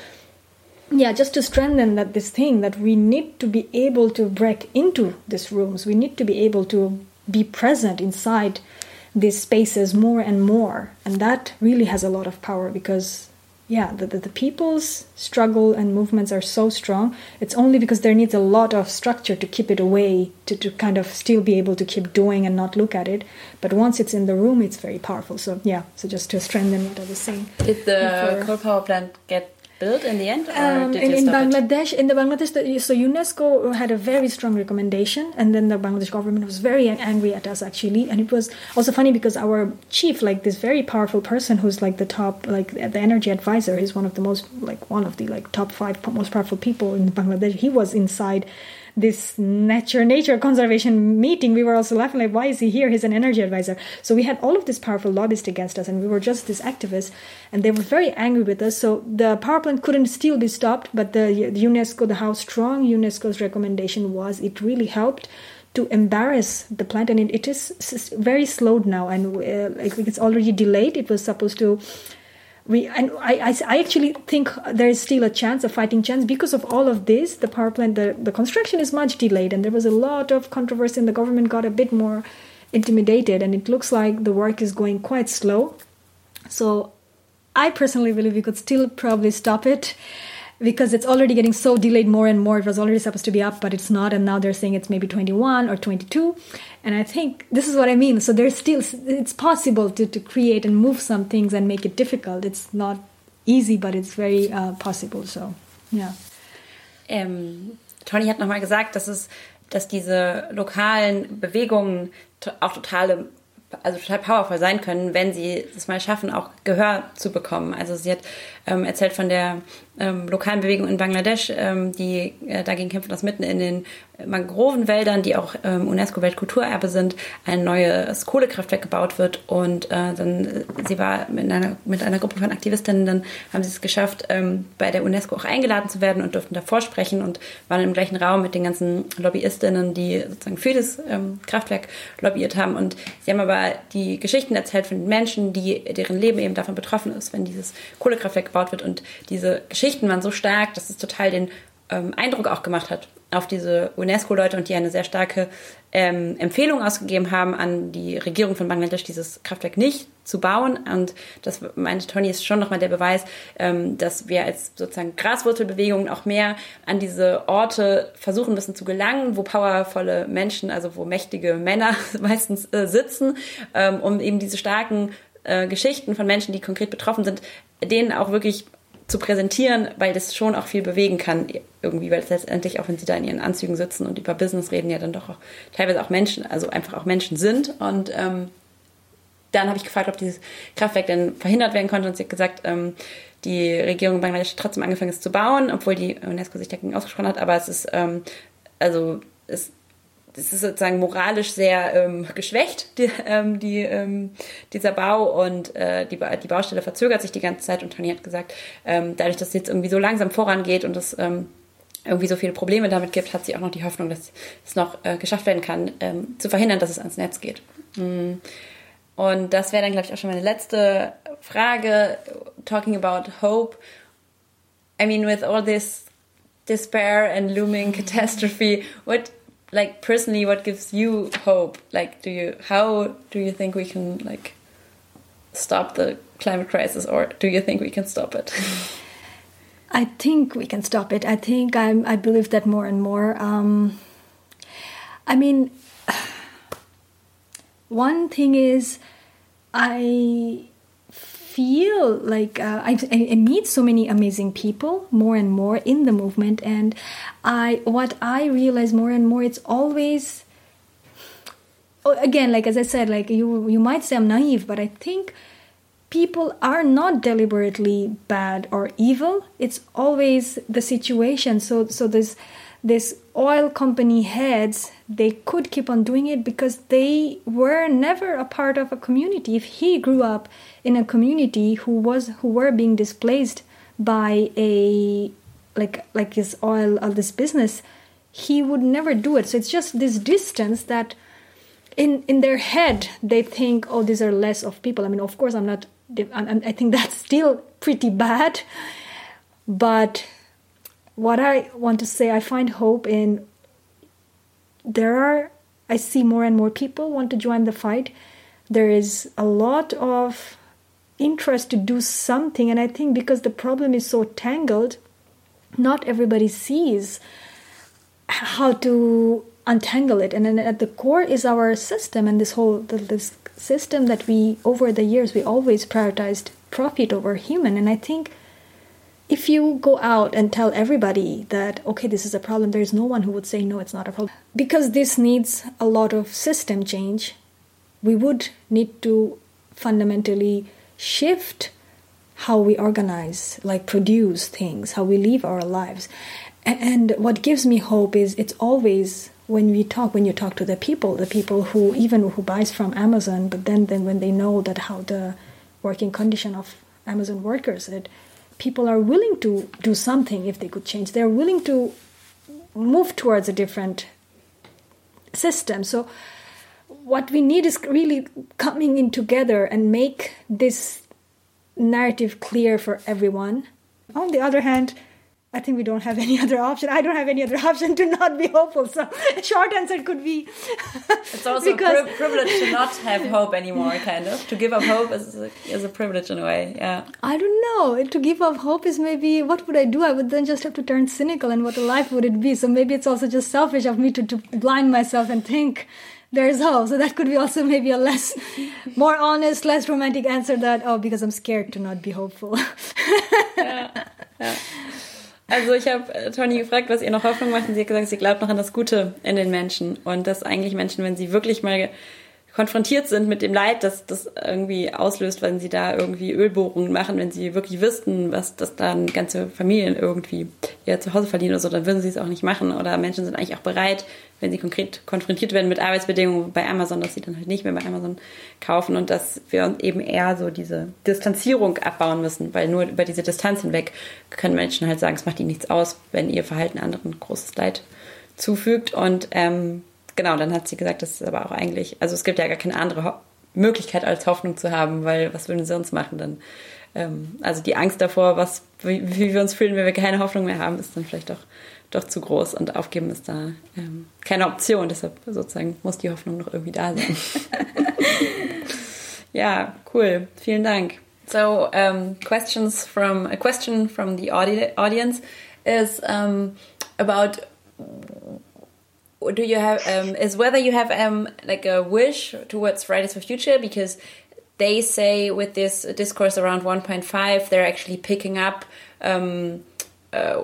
yeah, just to strengthen that this thing that we need to be able to break into these rooms. We need to be able to be present inside these spaces more and more. And that really has a lot of power because yeah, the, the, the, people's struggle and movements are so strong. It's only because there needs a lot of structure to keep it away, to, to kind of still be able to keep doing and not look at it. But once it's in the room, it's very powerful. So, yeah, so just to strengthen what I was saying. Did the coal power plant get built in the end? Um, in, in Bangladesh, it? in the Bangladesh, the, so UNESCO had a very strong recommendation, and then the Bangladesh government was very angry at us actually, and it was also funny because our chief, like this very powerful person who's like the top, like the energy advisor, he's one of the most like one of the like top five most powerful people in Bangladesh. He was inside this nature nature conservation meeting, we were also laughing like, why is he here? He's an energy advisor. So we had all of these powerful lobbyists against us, and we were just these activists, and they were very angry with us. So the power plant couldn't still be stopped, but the, the UNESCO, the how strong UNESCO's recommendation was, it really helped to embarrass the plant, and it, it is very slowed now, and uh, it's already delayed. It was supposed to we and I, I, actually think there is still a chance a fighting chance because of all of this the power plant the, the construction is much delayed and there was a lot of controversy and the government got a bit more intimidated and it looks like the work is going quite slow so i personally believe we could still probably stop it because it's already getting so delayed more and more. It was already supposed to be up, but it's not, and now they're saying it's maybe 21 or 22. And I think this is what I mean. So there's still it's possible to to create and move some things and make it difficult. It's not easy, but it's very uh, possible. So yeah. Ähm, Tony hat nochmal gesagt, dass es, dass diese lokalen Bewegungen auch totale also total powerful sein können, wenn sie es mal schaffen, auch Gehör zu bekommen. Also sie hat ähm, erzählt von der ähm, lokalen Bewegung in Bangladesch, ähm, die äh, dagegen kämpft, dass mitten in den Mangrovenwäldern, die auch ähm, UNESCO-Weltkulturerbe sind, ein neues Kohlekraftwerk gebaut wird. Und äh, dann, äh, sie war mit einer, mit einer Gruppe von Aktivistinnen, dann haben sie es geschafft, ähm, bei der UNESCO auch eingeladen zu werden und durften davor sprechen und waren im gleichen Raum mit den ganzen Lobbyistinnen, die sozusagen für das ähm, Kraftwerk lobbyiert haben. Und sie haben aber die Geschichten erzählt von den Menschen, die, deren Leben eben davon betroffen ist, wenn dieses Kohlekraftwerk gebaut wird. Und diese Geschichten waren so stark, dass es total den ähm, Eindruck auch gemacht hat auf diese UNESCO-Leute und die eine sehr starke ähm, Empfehlung ausgegeben haben an die Regierung von Bangladesch, dieses Kraftwerk nicht zu bauen. Und das meinte Tony ist schon nochmal der Beweis, ähm, dass wir als sozusagen Graswurzelbewegung auch mehr an diese Orte versuchen müssen zu gelangen, wo powervolle Menschen, also wo mächtige Männer meistens äh, sitzen, ähm, um eben diese starken äh, Geschichten von Menschen, die konkret betroffen sind, denen auch wirklich zu präsentieren, weil das schon auch viel bewegen kann, irgendwie, weil es letztendlich, auch wenn sie da in ihren Anzügen sitzen und über Business reden, ja dann doch auch teilweise auch Menschen, also einfach auch Menschen sind. Und ähm, dann habe ich gefragt, ob dieses Kraftwerk denn verhindert werden konnte und sie hat gesagt, ähm, die Regierung in Bangladesch hat trotzdem angefangen, es zu bauen, obwohl die UNESCO sich dagegen ausgesprochen hat, aber es ist, ähm, also es das ist sozusagen moralisch sehr ähm, geschwächt, die, ähm, die, ähm, dieser Bau und äh, die, die Baustelle verzögert sich die ganze Zeit und Tony hat gesagt, ähm, dadurch, dass es jetzt irgendwie so langsam vorangeht und es ähm, irgendwie so viele Probleme damit gibt, hat sie auch noch die Hoffnung, dass es noch äh, geschafft werden kann, ähm, zu verhindern, dass es ans Netz geht. Mm. Und das wäre dann, glaube ich, auch schon meine letzte Frage, talking about hope. I mean, with all this despair and looming catastrophe, what like personally what gives you hope? Like do you how do you think we can like stop the climate crisis or do you think we can stop it? I think we can stop it. I think i'm i believe that more and more. Um i mean one thing is i feel like uh, I, I, meet so many amazing people more and more in the movement. And i what i realize more and more it's always oh, again like as i said like you you might say i'm naive but i think people are not deliberately bad or evil. It's always the situation. So so this this oil company heads they could keep on doing it because they were never a part of a community. If he grew up in a community who was who were being displaced by a like like his oil or this business he would never do it. So it's just this distance that in in their head they think oh these are less of people. I mean of course i'm not i think that's still pretty bad but what I want to say, I find hope in there are, I see more and more people want to join the fight. There is a lot of interest to do something, and I think because the problem is so tangled, not everybody sees how to untangle it. And then at the core is our system and this whole this system that we over the years we always prioritized profit over human. And I think if you go out and tell everybody that okay this is a problem there's no one who would say no it's not a problem. Because this needs a lot of system change we would need to fundamentally shift how we organize like produce things how we live our lives. And what gives me hope is it's always when we talk when you talk to the people the people who even who buys from amazon but then then when they know that how the working condition of amazon workers that people are willing to do something if they could change. They're willing to move towards a different system. So what we need is really coming in together and make this narrative clear for everyone. On the other hand I think we don't have any other option. I don't have any other option to not be hopeful. So, short answer could be. it's also because, a pri privilege to not have hope anymore. Kind of to give up hope is a, is a privilege in a way. Yeah. I don't know. To give up hope is maybe what would I do? I would then just have to turn cynical, and what a life would it be? So maybe it's also just selfish of me to to blind myself and think there's hope. So that could be also maybe a less, more honest, less romantic answer that oh because I'm scared to not be hopeful. yeah. yeah. Also ich habe äh, Toni gefragt, was ihr noch Hoffnung macht und sie hat gesagt, sie glaubt noch an das Gute in den Menschen und dass eigentlich Menschen, wenn sie wirklich mal konfrontiert sind mit dem Leid, das das irgendwie auslöst, wenn sie da irgendwie Ölbohrungen machen, wenn sie wirklich wüssten, was das dann ganze Familien irgendwie ihr Zuhause verlieren oder so, dann würden sie es auch nicht machen. Oder Menschen sind eigentlich auch bereit, wenn sie konkret konfrontiert werden mit Arbeitsbedingungen bei Amazon, dass sie dann halt nicht mehr bei Amazon kaufen und dass wir eben eher so diese Distanzierung abbauen müssen, weil nur über diese Distanz hinweg können Menschen halt sagen, es macht ihnen nichts aus, wenn ihr Verhalten anderen großes Leid zufügt und ähm, genau, dann hat sie gesagt, das ist aber auch eigentlich, also es gibt ja gar keine andere Ho Möglichkeit als Hoffnung zu haben, weil was würden sie uns machen dann? Ähm, also die Angst davor, was, wie, wie, wir uns fühlen, wenn wir keine Hoffnung mehr haben, ist dann vielleicht doch, doch zu groß und aufgeben ist da ähm, keine Option. Deshalb sozusagen muss die Hoffnung noch irgendwie da sein. ja, cool. Vielen Dank. So, um, questions from a question from the audi audience is um, about do you have um, is whether you have um, like a wish towards Fridays for Future because they say with this discourse around 1.5 they're actually picking up um, uh,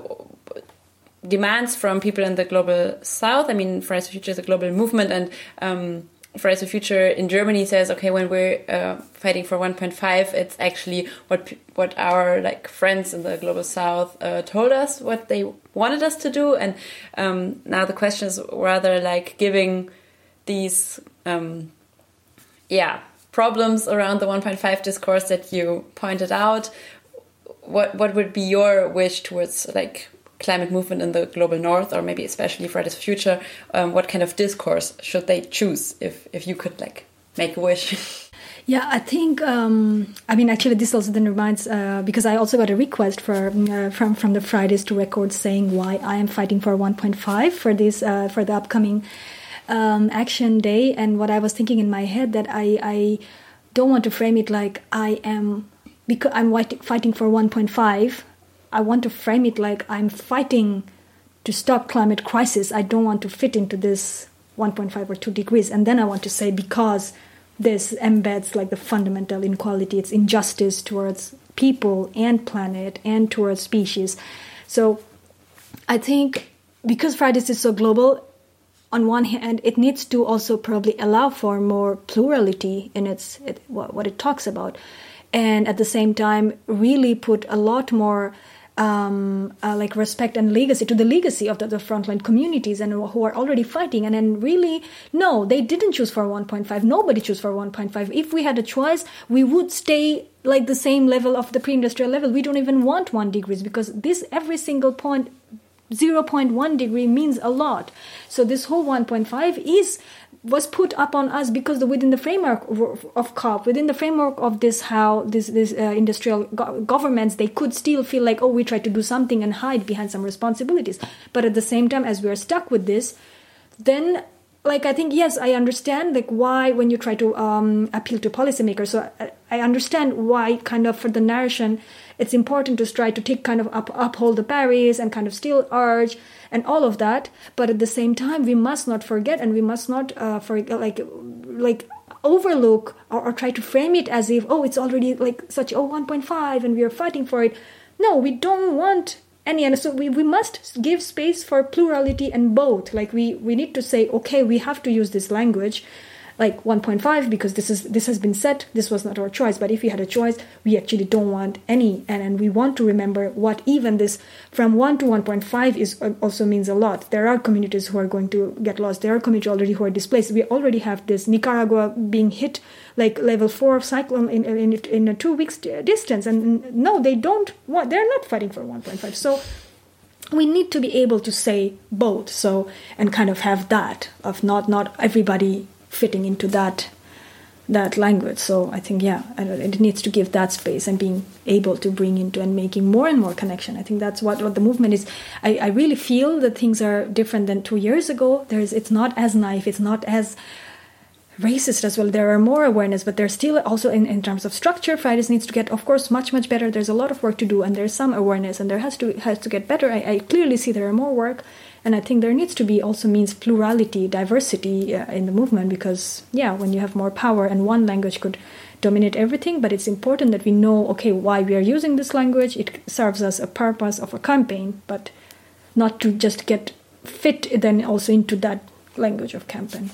demands from people in the global south. I mean, Fridays for Future is a global movement, and um, Fridays for Future in Germany says, okay, when we're uh, fighting for 1.5, it's actually what what our like friends in the global south uh, told us what they wanted us to do, and um, now the question is rather like giving these um, yeah problems around the 1.5 discourse that you pointed out. What what would be your wish towards like climate movement in the global north or maybe especially for Future, um, what kind of discourse should they choose if, if you could like make a wish? Yeah, I think. Um, I mean, actually, this also then reminds uh, because I also got a request for uh, from from the Fridays to Record saying why I am fighting for 1.5 for this uh, for the upcoming um, action day, and what I was thinking in my head that I I don't want to frame it like I am because I'm fighting for 1.5 I want to frame it like I'm fighting to stop climate crisis. I don't want to fit into this 1.5 or 2 degrees. And then I want to say because this embeds like the fundamental inequality, it's injustice towards people and planet and towards species. So I think because Fridays is so global, on one hand, it needs to also probably allow for more plurality in its it, what, what it talks about, and at the same time, really put a lot more um, uh, like respect and legacy to the legacy of the, the, frontline communities and who are already fighting. And then really no they didn't choose for 1.5 nobody chose for 1.5 if we had a choice we would stay like the same level of the pre-industrial level. We don't even want one degrees because this every single point 0.1 degree means a lot. So this whole 1.5 is was put up on us because within the framework of COP, within the framework of this, how this, this uh, industrial go- governments, they could still feel like, oh, we try to do something and hide behind some responsibilities. But at the same time, as we are stuck with this, then like I think yes, I understand like why when you try to um, appeal to policymakers. So I, understand why kind of for the narration, it's important to try to take kind of up, uphold the Paris and kind of still urge and all of that. But at the same time, we must not forget and we must not uh, forget like like overlook or, or try to frame it as if oh it's already like such oh 1.5 and we are fighting for it. No, we don't want any and so we, we must give space for plurality and both like we we need to say okay we have to use this language like 1.5 because this is this has been set this was not our choice but if we had a choice we actually don't want any. And, and we want to remember what even this from 1 to 1.5 is uh, also means a lot. There are communities who are going to get lost. There are communities already who are displaced. We already have this nicaragua being hit like level 4 cyclone in, in, in a two weeks distance. And no they don't want they're not fighting for 1.5 so we need to be able to say both. So and kind of have that of not not everybody fitting into that that language so i think yeah it needs to give that space and being able to bring into and making more and more connection i think that's what, what the movement is I, I really feel that things are different than two years ago there's it's not as naive it's not as racist as well. There are more awareness, but there's still also in, in terms of structure, Fridays needs to get, of course, much much better. There's a lot of work to do, and there's some awareness, and there has to has to get better. I, I clearly see there are more work, and I think there needs to be also means plurality, diversity uh, in the movement because yeah, when you have more power and one language could dominate everything, but it's important that we know okay why we are using this language. It serves us a purpose of a campaign, but not to just get fit then also into that language of campaign.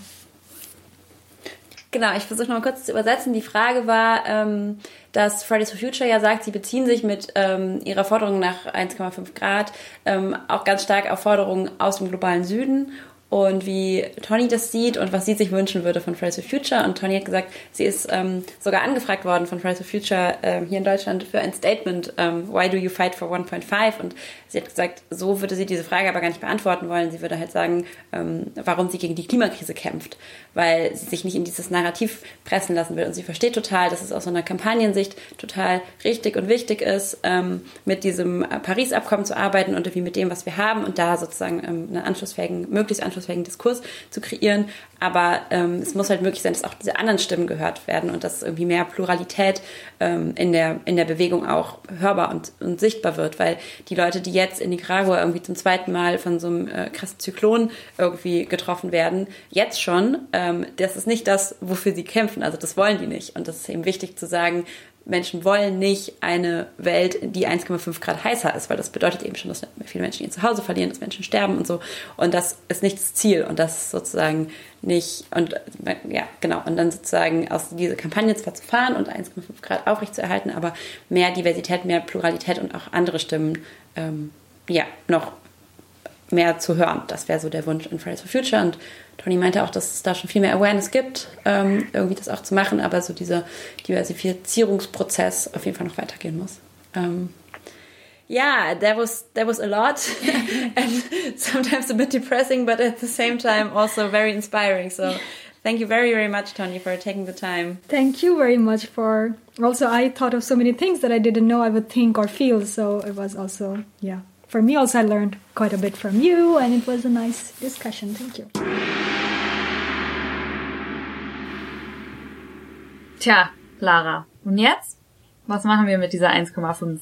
Genau, ich versuche noch mal kurz zu übersetzen. Die Frage war, ähm, dass Fridays for Future ja sagt, sie beziehen sich mit ähm, ihrer Forderung nach 1,5 Grad ähm, auch ganz stark auf Forderungen aus dem globalen Süden und wie Tony das sieht und was sie sich wünschen würde von Fridays for Future. Und Tony hat gesagt, sie ist ähm, sogar angefragt worden von Fridays for Future ähm, hier in Deutschland für ein Statement, ähm, Why do you fight for 1.5? Und sie hat gesagt, so würde sie diese Frage aber gar nicht beantworten wollen. Sie würde halt sagen, ähm, warum sie gegen die Klimakrise kämpft, weil sie sich nicht in dieses Narrativ pressen lassen will. Und sie versteht total, dass es aus so einer Kampagnensicht total richtig und wichtig ist, ähm, mit diesem Paris-Abkommen zu arbeiten und irgendwie mit dem, was wir haben und da sozusagen ähm, einen anschlussfähigen, möglichst anschlussfähigen anschlussfähigen Diskurs zu kreieren. Aber ähm, es muss halt möglich sein, dass auch diese anderen Stimmen gehört werden und dass irgendwie mehr Pluralität ähm, in, der, in der Bewegung auch hörbar und, und sichtbar wird. Weil die Leute, die jetzt in Nicaragua irgendwie zum zweiten Mal von so einem äh, krassen Zyklon irgendwie getroffen werden, jetzt schon, ähm, das ist nicht das, wofür sie kämpfen. Also das wollen die nicht. Und das ist eben wichtig zu sagen, Menschen wollen nicht eine Welt, die 1,5 Grad heißer ist, weil das bedeutet eben schon, dass viele Menschen ihr Zuhause verlieren, dass Menschen sterben und so. Und das ist nicht das Ziel und das sozusagen nicht, und ja, genau, und dann sozusagen aus dieser Kampagne zwar zu fahren und 1,5 Grad aufrechtzuerhalten, aber mehr Diversität, mehr Pluralität und auch andere Stimmen, ähm, ja, noch mehr zu hören. Das wäre so der Wunsch in Fridays for Future. Und Tony meinte auch, dass es da schon viel mehr Awareness gibt, ähm, irgendwie das auch zu machen, aber so dieser Diversifizierungsprozess auf jeden Fall noch weitergehen muss. Ähm, yeah, that was that was a lot, and sometimes a bit depressing, but at the same time also very inspiring. So, thank you very very much, Tony, for taking the time. Thank you very much for. Also, I thought of so many things that I didn't know I would think or feel. So it was also yeah for me also I learned quite a bit from you and it was a nice discussion. Thank you. Tja, Lara. Und jetzt? Was machen wir mit dieser 1,5?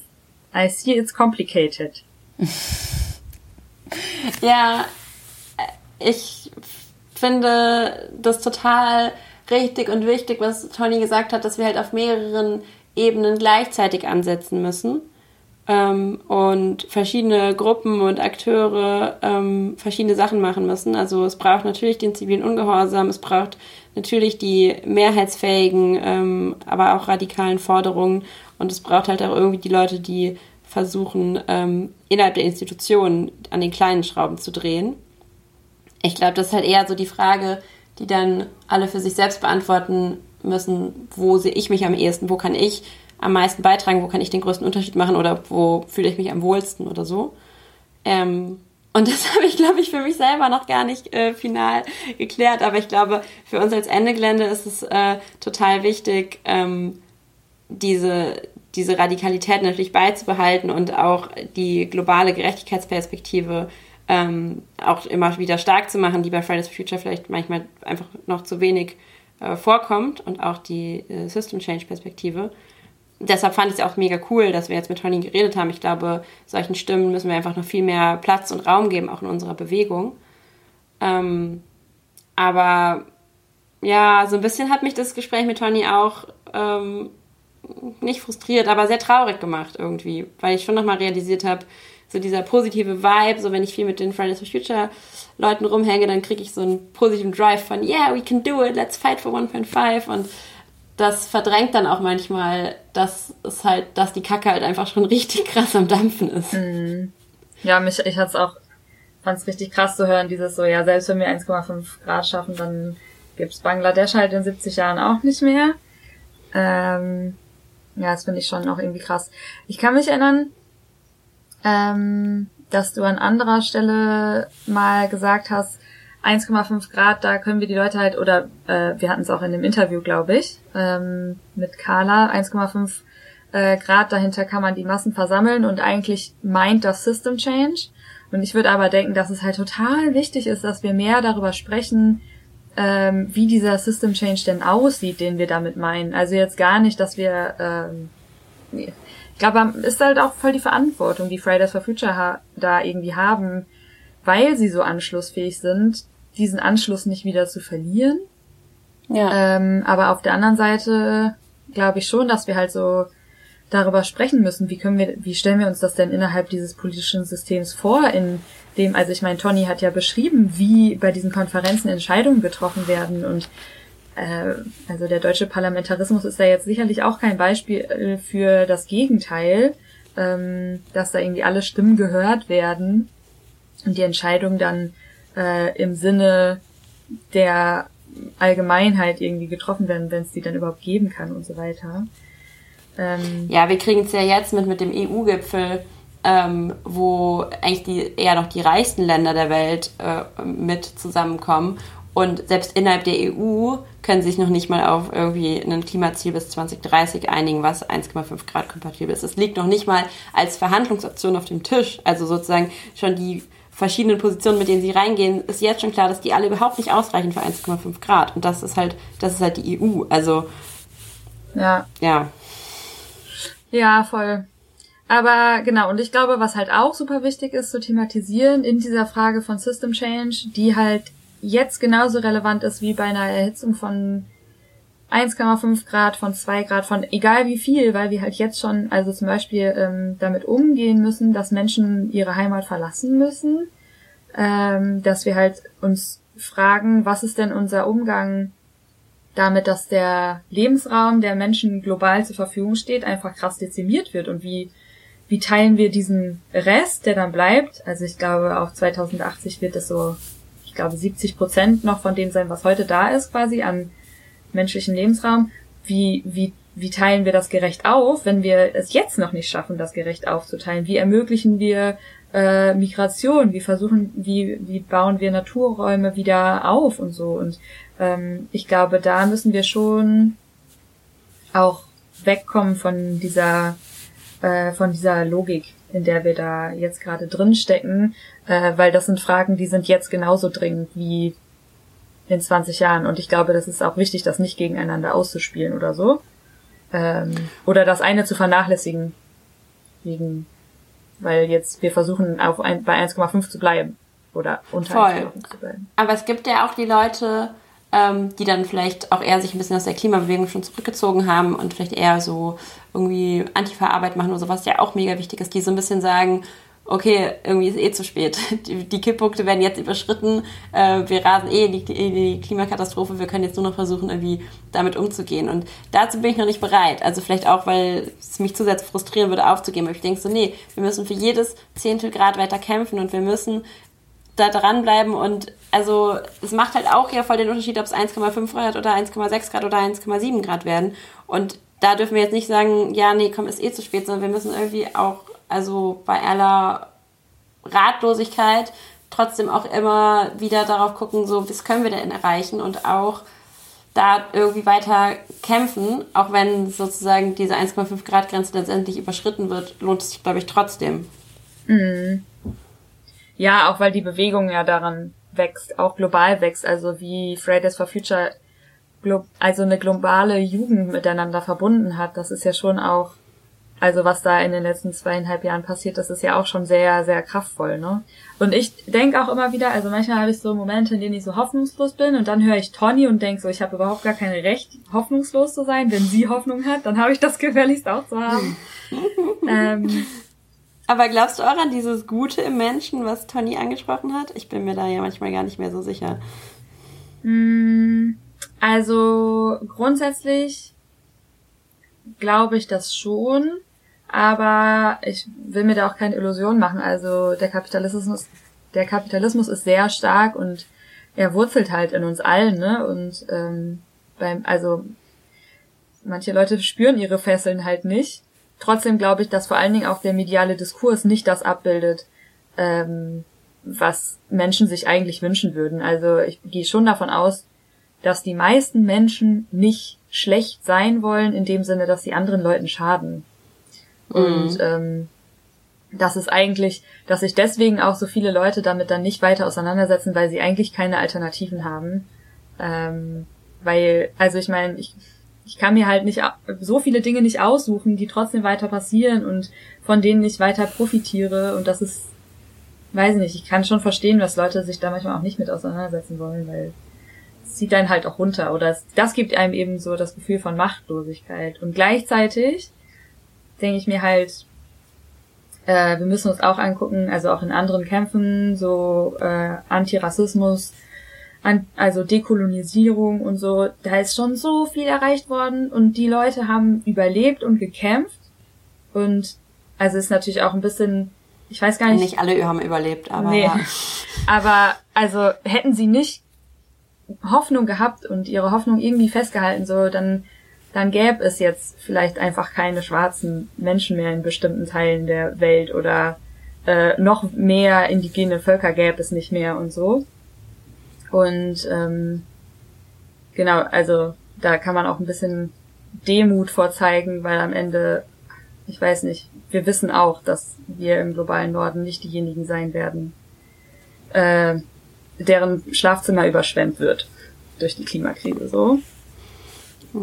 I see it's complicated. ja, ich finde das total richtig und wichtig, was Tony gesagt hat, dass wir halt auf mehreren Ebenen gleichzeitig ansetzen müssen ähm, und verschiedene Gruppen und Akteure ähm, verschiedene Sachen machen müssen. Also es braucht natürlich den zivilen Ungehorsam, es braucht natürlich die mehrheitsfähigen, ähm, aber auch radikalen Forderungen. Und es braucht halt auch irgendwie die Leute, die versuchen, ähm, innerhalb der Institutionen an den kleinen Schrauben zu drehen. Ich glaube, das ist halt eher so die Frage, die dann alle für sich selbst beantworten müssen, wo sehe ich mich am ehesten, wo kann ich am meisten beitragen, wo kann ich den größten Unterschied machen? Oder wo fühle ich mich am wohlsten? Oder so. Ähm, und das habe ich, glaube ich, für mich selber noch gar nicht äh, final geklärt. Aber ich glaube, für uns als Ende ist es äh, total wichtig, ähm, diese, diese Radikalität natürlich beizubehalten und auch die globale Gerechtigkeitsperspektive ähm, auch immer wieder stark zu machen, die bei Fridays for Future vielleicht manchmal einfach noch zu wenig äh, vorkommt und auch die äh, System Change Perspektive deshalb fand ich es auch mega cool, dass wir jetzt mit Tony geredet haben. Ich glaube, solchen Stimmen müssen wir einfach noch viel mehr Platz und Raum geben, auch in unserer Bewegung. Ähm, aber ja, so ein bisschen hat mich das Gespräch mit Tony auch ähm, nicht frustriert, aber sehr traurig gemacht irgendwie, weil ich schon nochmal realisiert habe, so dieser positive Vibe, so wenn ich viel mit den Fridays for Future Leuten rumhänge, dann kriege ich so einen positiven Drive von, yeah, we can do it, let's fight for 1.5 und das verdrängt dann auch manchmal, dass es halt, dass die Kacke halt einfach schon richtig krass am Dampfen ist. Mhm. Ja, mich, ich hat's auch, fand's richtig krass zu hören, dieses so, ja, selbst wenn wir 1,5 Grad schaffen, dann gibt's Bangladesch halt in 70 Jahren auch nicht mehr. Ähm, ja, das finde ich schon auch irgendwie krass. Ich kann mich erinnern, ähm, dass du an anderer Stelle mal gesagt hast, 1,5 Grad, da können wir die Leute halt, oder äh, wir hatten es auch in dem Interview, glaube ich, ähm, mit Carla, 1,5 äh, Grad dahinter kann man die Massen versammeln und eigentlich meint das System Change. Und ich würde aber denken, dass es halt total wichtig ist, dass wir mehr darüber sprechen, ähm, wie dieser System Change denn aussieht, den wir damit meinen. Also jetzt gar nicht, dass wir, ähm, nee. ich glaube, ist halt auch voll die Verantwortung, die Fridays for Future da irgendwie haben, weil sie so anschlussfähig sind, diesen Anschluss nicht wieder zu verlieren. Ja. Ähm, aber auf der anderen Seite glaube ich schon, dass wir halt so darüber sprechen müssen, wie können wir, wie stellen wir uns das denn innerhalb dieses politischen Systems vor, in dem, also ich meine, Tony hat ja beschrieben, wie bei diesen Konferenzen Entscheidungen getroffen werden und äh, also der deutsche Parlamentarismus ist ja jetzt sicherlich auch kein Beispiel für das Gegenteil, ähm, dass da irgendwie alle Stimmen gehört werden und die Entscheidungen dann äh, im Sinne der Allgemeinheit irgendwie getroffen werden, wenn es die dann überhaupt geben kann und so weiter. Ähm, ja, wir kriegen es ja jetzt mit, mit dem EU-Gipfel, ähm, wo eigentlich die, eher noch die reichsten Länder der Welt äh, mit zusammenkommen. Und selbst innerhalb der EU können sich noch nicht mal auf irgendwie ein Klimaziel bis 2030 einigen, was 1,5 Grad kompatibel ist. Es liegt noch nicht mal als Verhandlungsoption auf dem Tisch. Also sozusagen schon die verschiedenen Positionen, mit denen sie reingehen, ist jetzt schon klar, dass die alle überhaupt nicht ausreichen für 1,5 Grad. Und das ist halt, das ist halt die EU. Also ja. Ja. Ja, voll. Aber genau, und ich glaube, was halt auch super wichtig ist zu thematisieren in dieser Frage von System Change, die halt jetzt genauso relevant ist wie bei einer Erhitzung von 1,5 Grad, von 2 Grad, von egal wie viel, weil wir halt jetzt schon, also zum Beispiel ähm, damit umgehen müssen, dass Menschen ihre Heimat verlassen müssen, ähm, dass wir halt uns fragen, was ist denn unser Umgang damit, dass der Lebensraum der Menschen global zur Verfügung steht, einfach krass dezimiert wird und wie wie teilen wir diesen Rest, der dann bleibt? Also ich glaube, auch 2080 wird es so, ich glaube, 70 Prozent noch von dem sein, was heute da ist, quasi an menschlichen Lebensraum. Wie, wie, wie teilen wir das gerecht auf, wenn wir es jetzt noch nicht schaffen, das gerecht aufzuteilen? Wie ermöglichen wir äh, Migration? Wie versuchen, wie, wie bauen wir Naturräume wieder auf und so? Und ähm, ich glaube, da müssen wir schon auch wegkommen von dieser äh, von dieser Logik, in der wir da jetzt gerade drin stecken, äh, weil das sind Fragen, die sind jetzt genauso dringend wie in 20 Jahren. Und ich glaube, das ist auch wichtig, das nicht gegeneinander auszuspielen oder so. Ähm, oder das eine zu vernachlässigen. Wegen, weil jetzt wir versuchen auf ein, bei 1,5 zu bleiben. Oder unter Voll. zu bleiben. Aber es gibt ja auch die Leute, ähm, die dann vielleicht auch eher sich ein bisschen aus der Klimabewegung schon zurückgezogen haben und vielleicht eher so irgendwie Antifa-Arbeit machen oder sowas, was ja auch mega wichtig ist, die so ein bisschen sagen, okay, irgendwie ist eh zu spät. Die, die Kipppunkte werden jetzt überschritten, äh, wir rasen eh in die, in die, Klimakatastrophe, wir können jetzt nur noch versuchen, irgendwie damit umzugehen. Und dazu bin ich noch nicht bereit. Also vielleicht auch, weil es mich zu sehr frustrieren würde, aufzugeben. Aber ich denke so, nee, wir müssen für jedes Zehntel Grad weiter kämpfen und wir müssen da dranbleiben und also es macht halt auch ja voll den Unterschied, ob es 1,5 Grad oder 1,6 Grad oder 1,7 Grad werden. Und da dürfen wir jetzt nicht sagen, ja, nee, komm, ist eh zu spät, sondern wir müssen irgendwie auch, also bei aller Ratlosigkeit trotzdem auch immer wieder darauf gucken, so, was können wir denn erreichen und auch da irgendwie weiter kämpfen, auch wenn sozusagen diese 1,5 Grad Grenze letztendlich überschritten wird, lohnt es sich, glaube ich, trotzdem. Mhm. Ja, auch weil die Bewegung ja daran wächst, auch global wächst, also wie Fridays for Future also eine globale Jugend miteinander verbunden hat, das ist ja schon auch, also was da in den letzten zweieinhalb Jahren passiert, das ist ja auch schon sehr, sehr kraftvoll, ne? Und ich denke auch immer wieder, also manchmal habe ich so Momente, in denen ich so hoffnungslos bin und dann höre ich Toni und denke so, ich habe überhaupt gar kein Recht, hoffnungslos zu sein. Wenn sie Hoffnung hat, dann habe ich das gefälligst auch zu haben. ähm, Aber glaubst du auch an dieses Gute im Menschen, was Tony angesprochen hat? Ich bin mir da ja manchmal gar nicht mehr so sicher. Mm, Also grundsätzlich glaube ich das schon, aber ich will mir da auch keine Illusion machen. Also der Kapitalismus, der Kapitalismus ist sehr stark und er wurzelt halt in uns allen, ne? Und ähm, beim, also manche Leute spüren ihre Fesseln halt nicht. Trotzdem glaube ich, dass vor allen Dingen auch der mediale Diskurs nicht das abbildet, ähm, was Menschen sich eigentlich wünschen würden. Also ich gehe schon davon aus, dass die meisten Menschen nicht schlecht sein wollen, in dem Sinne, dass sie anderen Leuten schaden. Und ähm, das ist eigentlich, dass sich deswegen auch so viele Leute damit dann nicht weiter auseinandersetzen, weil sie eigentlich keine Alternativen haben. Ähm, weil, also ich meine, ich, ich kann mir halt nicht so viele Dinge nicht aussuchen, die trotzdem weiter passieren und von denen ich weiter profitiere. Und das ist, weiß nicht, ich kann schon verstehen, dass Leute sich da manchmal auch nicht mit auseinandersetzen wollen, weil es zieht einen halt auch runter. Oder es, das gibt einem eben so das Gefühl von Machtlosigkeit. Und gleichzeitig denke ich mir halt, äh, wir müssen uns auch angucken, also auch in anderen Kämpfen, so äh, Antirassismus, an, also Dekolonisierung und so, da ist schon so viel erreicht worden und die Leute haben überlebt und gekämpft. Und also ist natürlich auch ein bisschen, ich weiß gar nicht. Nicht alle haben überlebt, aber Nee. ja. Aber also hätten sie nicht Hoffnung gehabt und ihre Hoffnung irgendwie festgehalten, so dann dann gäbe es jetzt vielleicht einfach keine schwarzen Menschen mehr in bestimmten Teilen der Welt oder äh, noch mehr indigene Völker gäbe es nicht mehr und so. Und ähm, genau, also da kann man auch ein bisschen Demut vorzeigen, weil am Ende, ich weiß nicht, wir wissen auch, dass wir im globalen Norden nicht diejenigen sein werden, äh, deren Schlafzimmer überschwemmt wird durch die Klimakrise so.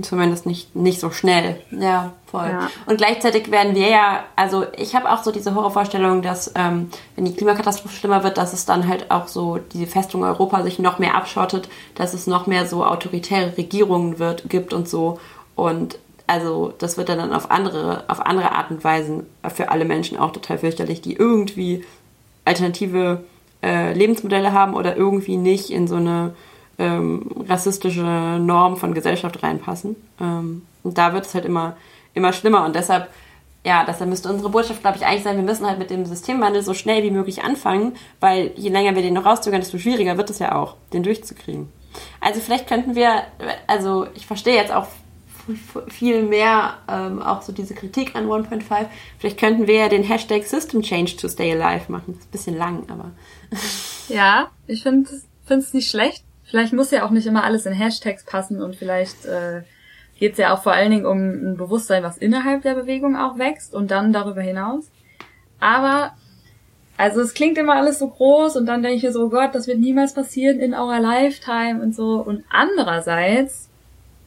Zumindest nicht, nicht so schnell. Ja, voll. Ja. Und gleichzeitig werden wir ja, also ich habe auch so diese Horrorvorstellung, dass ähm, wenn die Klimakatastrophe schlimmer wird, dass es dann halt auch so die Festung Europa sich noch mehr abschottet, dass es noch mehr so autoritäre Regierungen wird, gibt und so. Und also das wird dann auf andere, auf andere Art und Weisen für alle Menschen auch total fürchterlich, die irgendwie alternative äh, Lebensmodelle haben oder irgendwie nicht in so eine ähm, rassistische Norm von Gesellschaft reinpassen. Ähm, und da wird es halt immer, immer schlimmer. Und deshalb, ja, deshalb müsste unsere Botschaft, glaube ich, eigentlich sein, wir müssen halt mit dem Systemwandel so schnell wie möglich anfangen, weil je länger wir den noch rauszögern, desto schwieriger wird es ja auch, den durchzukriegen. Also vielleicht könnten wir, also ich verstehe jetzt auch viel mehr ähm, auch so diese Kritik an 1.5. Vielleicht könnten wir ja den Hashtag System Change to Stay Alive machen. Das ist ein bisschen lang, aber Ja, ich finde es nicht schlecht. Vielleicht muss ja auch nicht immer alles in Hashtags passen und vielleicht äh, geht ja auch vor allen Dingen um ein Bewusstsein, was innerhalb der Bewegung auch wächst und dann darüber hinaus. Aber, also es klingt immer alles so groß und dann denke ich mir so, oh Gott, das wird niemals passieren in our lifetime und so. Und andererseits,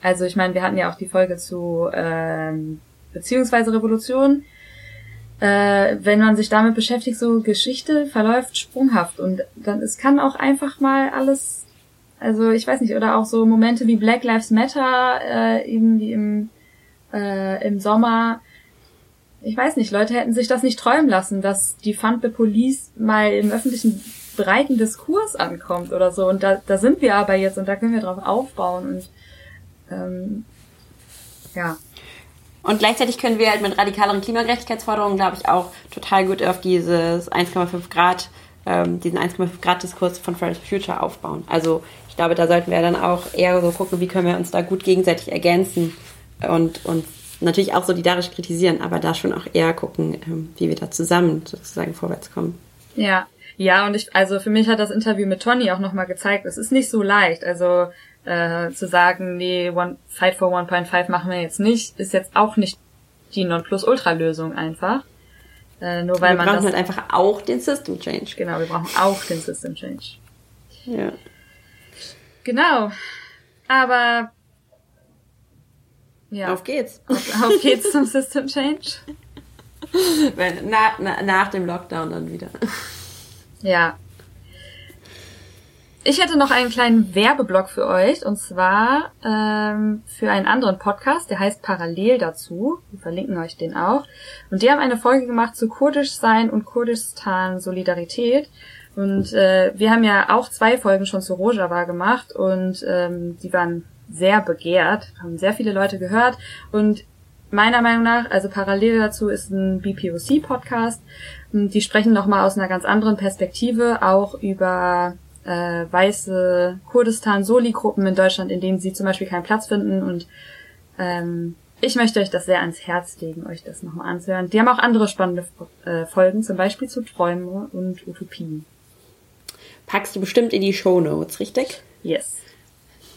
also ich meine, wir hatten ja auch die Folge zu ähm, beziehungsweise Revolution, äh, wenn man sich damit beschäftigt, so Geschichte verläuft sprunghaft und dann es kann auch einfach mal alles, also ich weiß nicht, oder auch so Momente wie Black Lives Matter, äh, eben wie im, äh, im Sommer, ich weiß nicht, Leute hätten sich das nicht träumen lassen, dass die Fund the Police mal im öffentlichen breiten Diskurs ankommt oder so. Und da, da sind wir aber jetzt und da können wir drauf aufbauen und ähm, ja. Und gleichzeitig können wir halt mit radikaleren Klimagerechtigkeitsforderungen, glaube ich, auch total gut auf dieses 1,5 Grad, ähm, diesen 1,5 Grad Diskurs von Fridays for Future aufbauen. Also ich glaube, da sollten wir dann auch eher so gucken, wie können wir uns da gut gegenseitig ergänzen und, und natürlich auch solidarisch kritisieren, aber da schon auch eher gucken, ähm, wie wir da zusammen sozusagen vorwärts kommen. Ja, ja, und ich, also für mich hat das Interview mit Tony auch nochmal gezeigt, es ist nicht so leicht. Also äh, zu sagen, nee, one, Fight for 1.5 machen wir jetzt nicht, ist jetzt auch nicht die Nonplusultra-Lösung einfach. Äh, nur weil wir man brauchen das. halt einfach auch den System Change. Genau, wir brauchen auch den System Change. Ja. Genau. Aber ja, Auf geht's. auf, auf geht's zum System Change. Wenn, na, na, nach dem Lockdown dann wieder. Ja. Ich hätte noch einen kleinen Werbeblock für euch und zwar ähm, für einen anderen Podcast, der heißt Parallel dazu. Wir verlinken euch den auch. Und die haben eine Folge gemacht zu Kurdischsein und Kurdistan Solidarität. Und äh, wir haben ja auch zwei Folgen schon zu Rojava gemacht und ähm, die waren sehr begehrt, haben sehr viele Leute gehört und meiner Meinung nach, also parallel dazu ist ein BPOC-Podcast. Die sprechen nochmal aus einer ganz anderen Perspektive auch über äh, weiße Kurdistan-Soli-Gruppen in Deutschland, in denen sie zum Beispiel keinen Platz finden. Und ähm, ich möchte euch das sehr ans Herz legen, euch das nochmal anzuhören. Die haben auch andere spannende äh, Folgen, zum Beispiel zu Träume und Utopien. Packst du bestimmt in die Show Notes, richtig? Yes.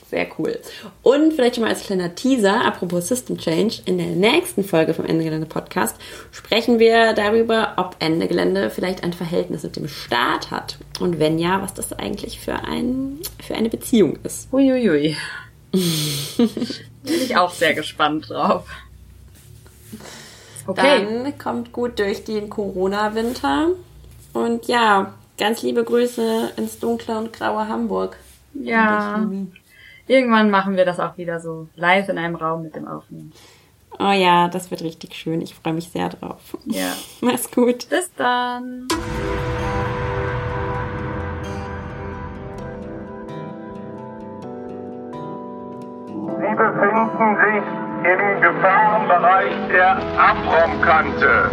Sehr cool. Und vielleicht schon mal als kleiner Teaser, apropos System Change, in der nächsten Folge vom Ende Gelände Podcast sprechen wir darüber, ob Ende Gelände vielleicht ein Verhältnis mit dem Staat hat. Und wenn ja, was das eigentlich für, ein, für eine Beziehung ist. Uiuiui. Bin ich auch sehr gespannt drauf. Okay. Dann kommt gut durch den Corona-Winter. Und ja, ganz liebe Grüße ins dunkle und graue Hamburg. Ja. Irgendwann machen wir das auch wieder so live in einem Raum mit dem Aufnehmen. Oh ja, das wird richtig schön. Ich freue mich sehr drauf. Ja. Mach's gut. Bis dann. Sie befinden sich im Gefahrenbereich der Abraumkante.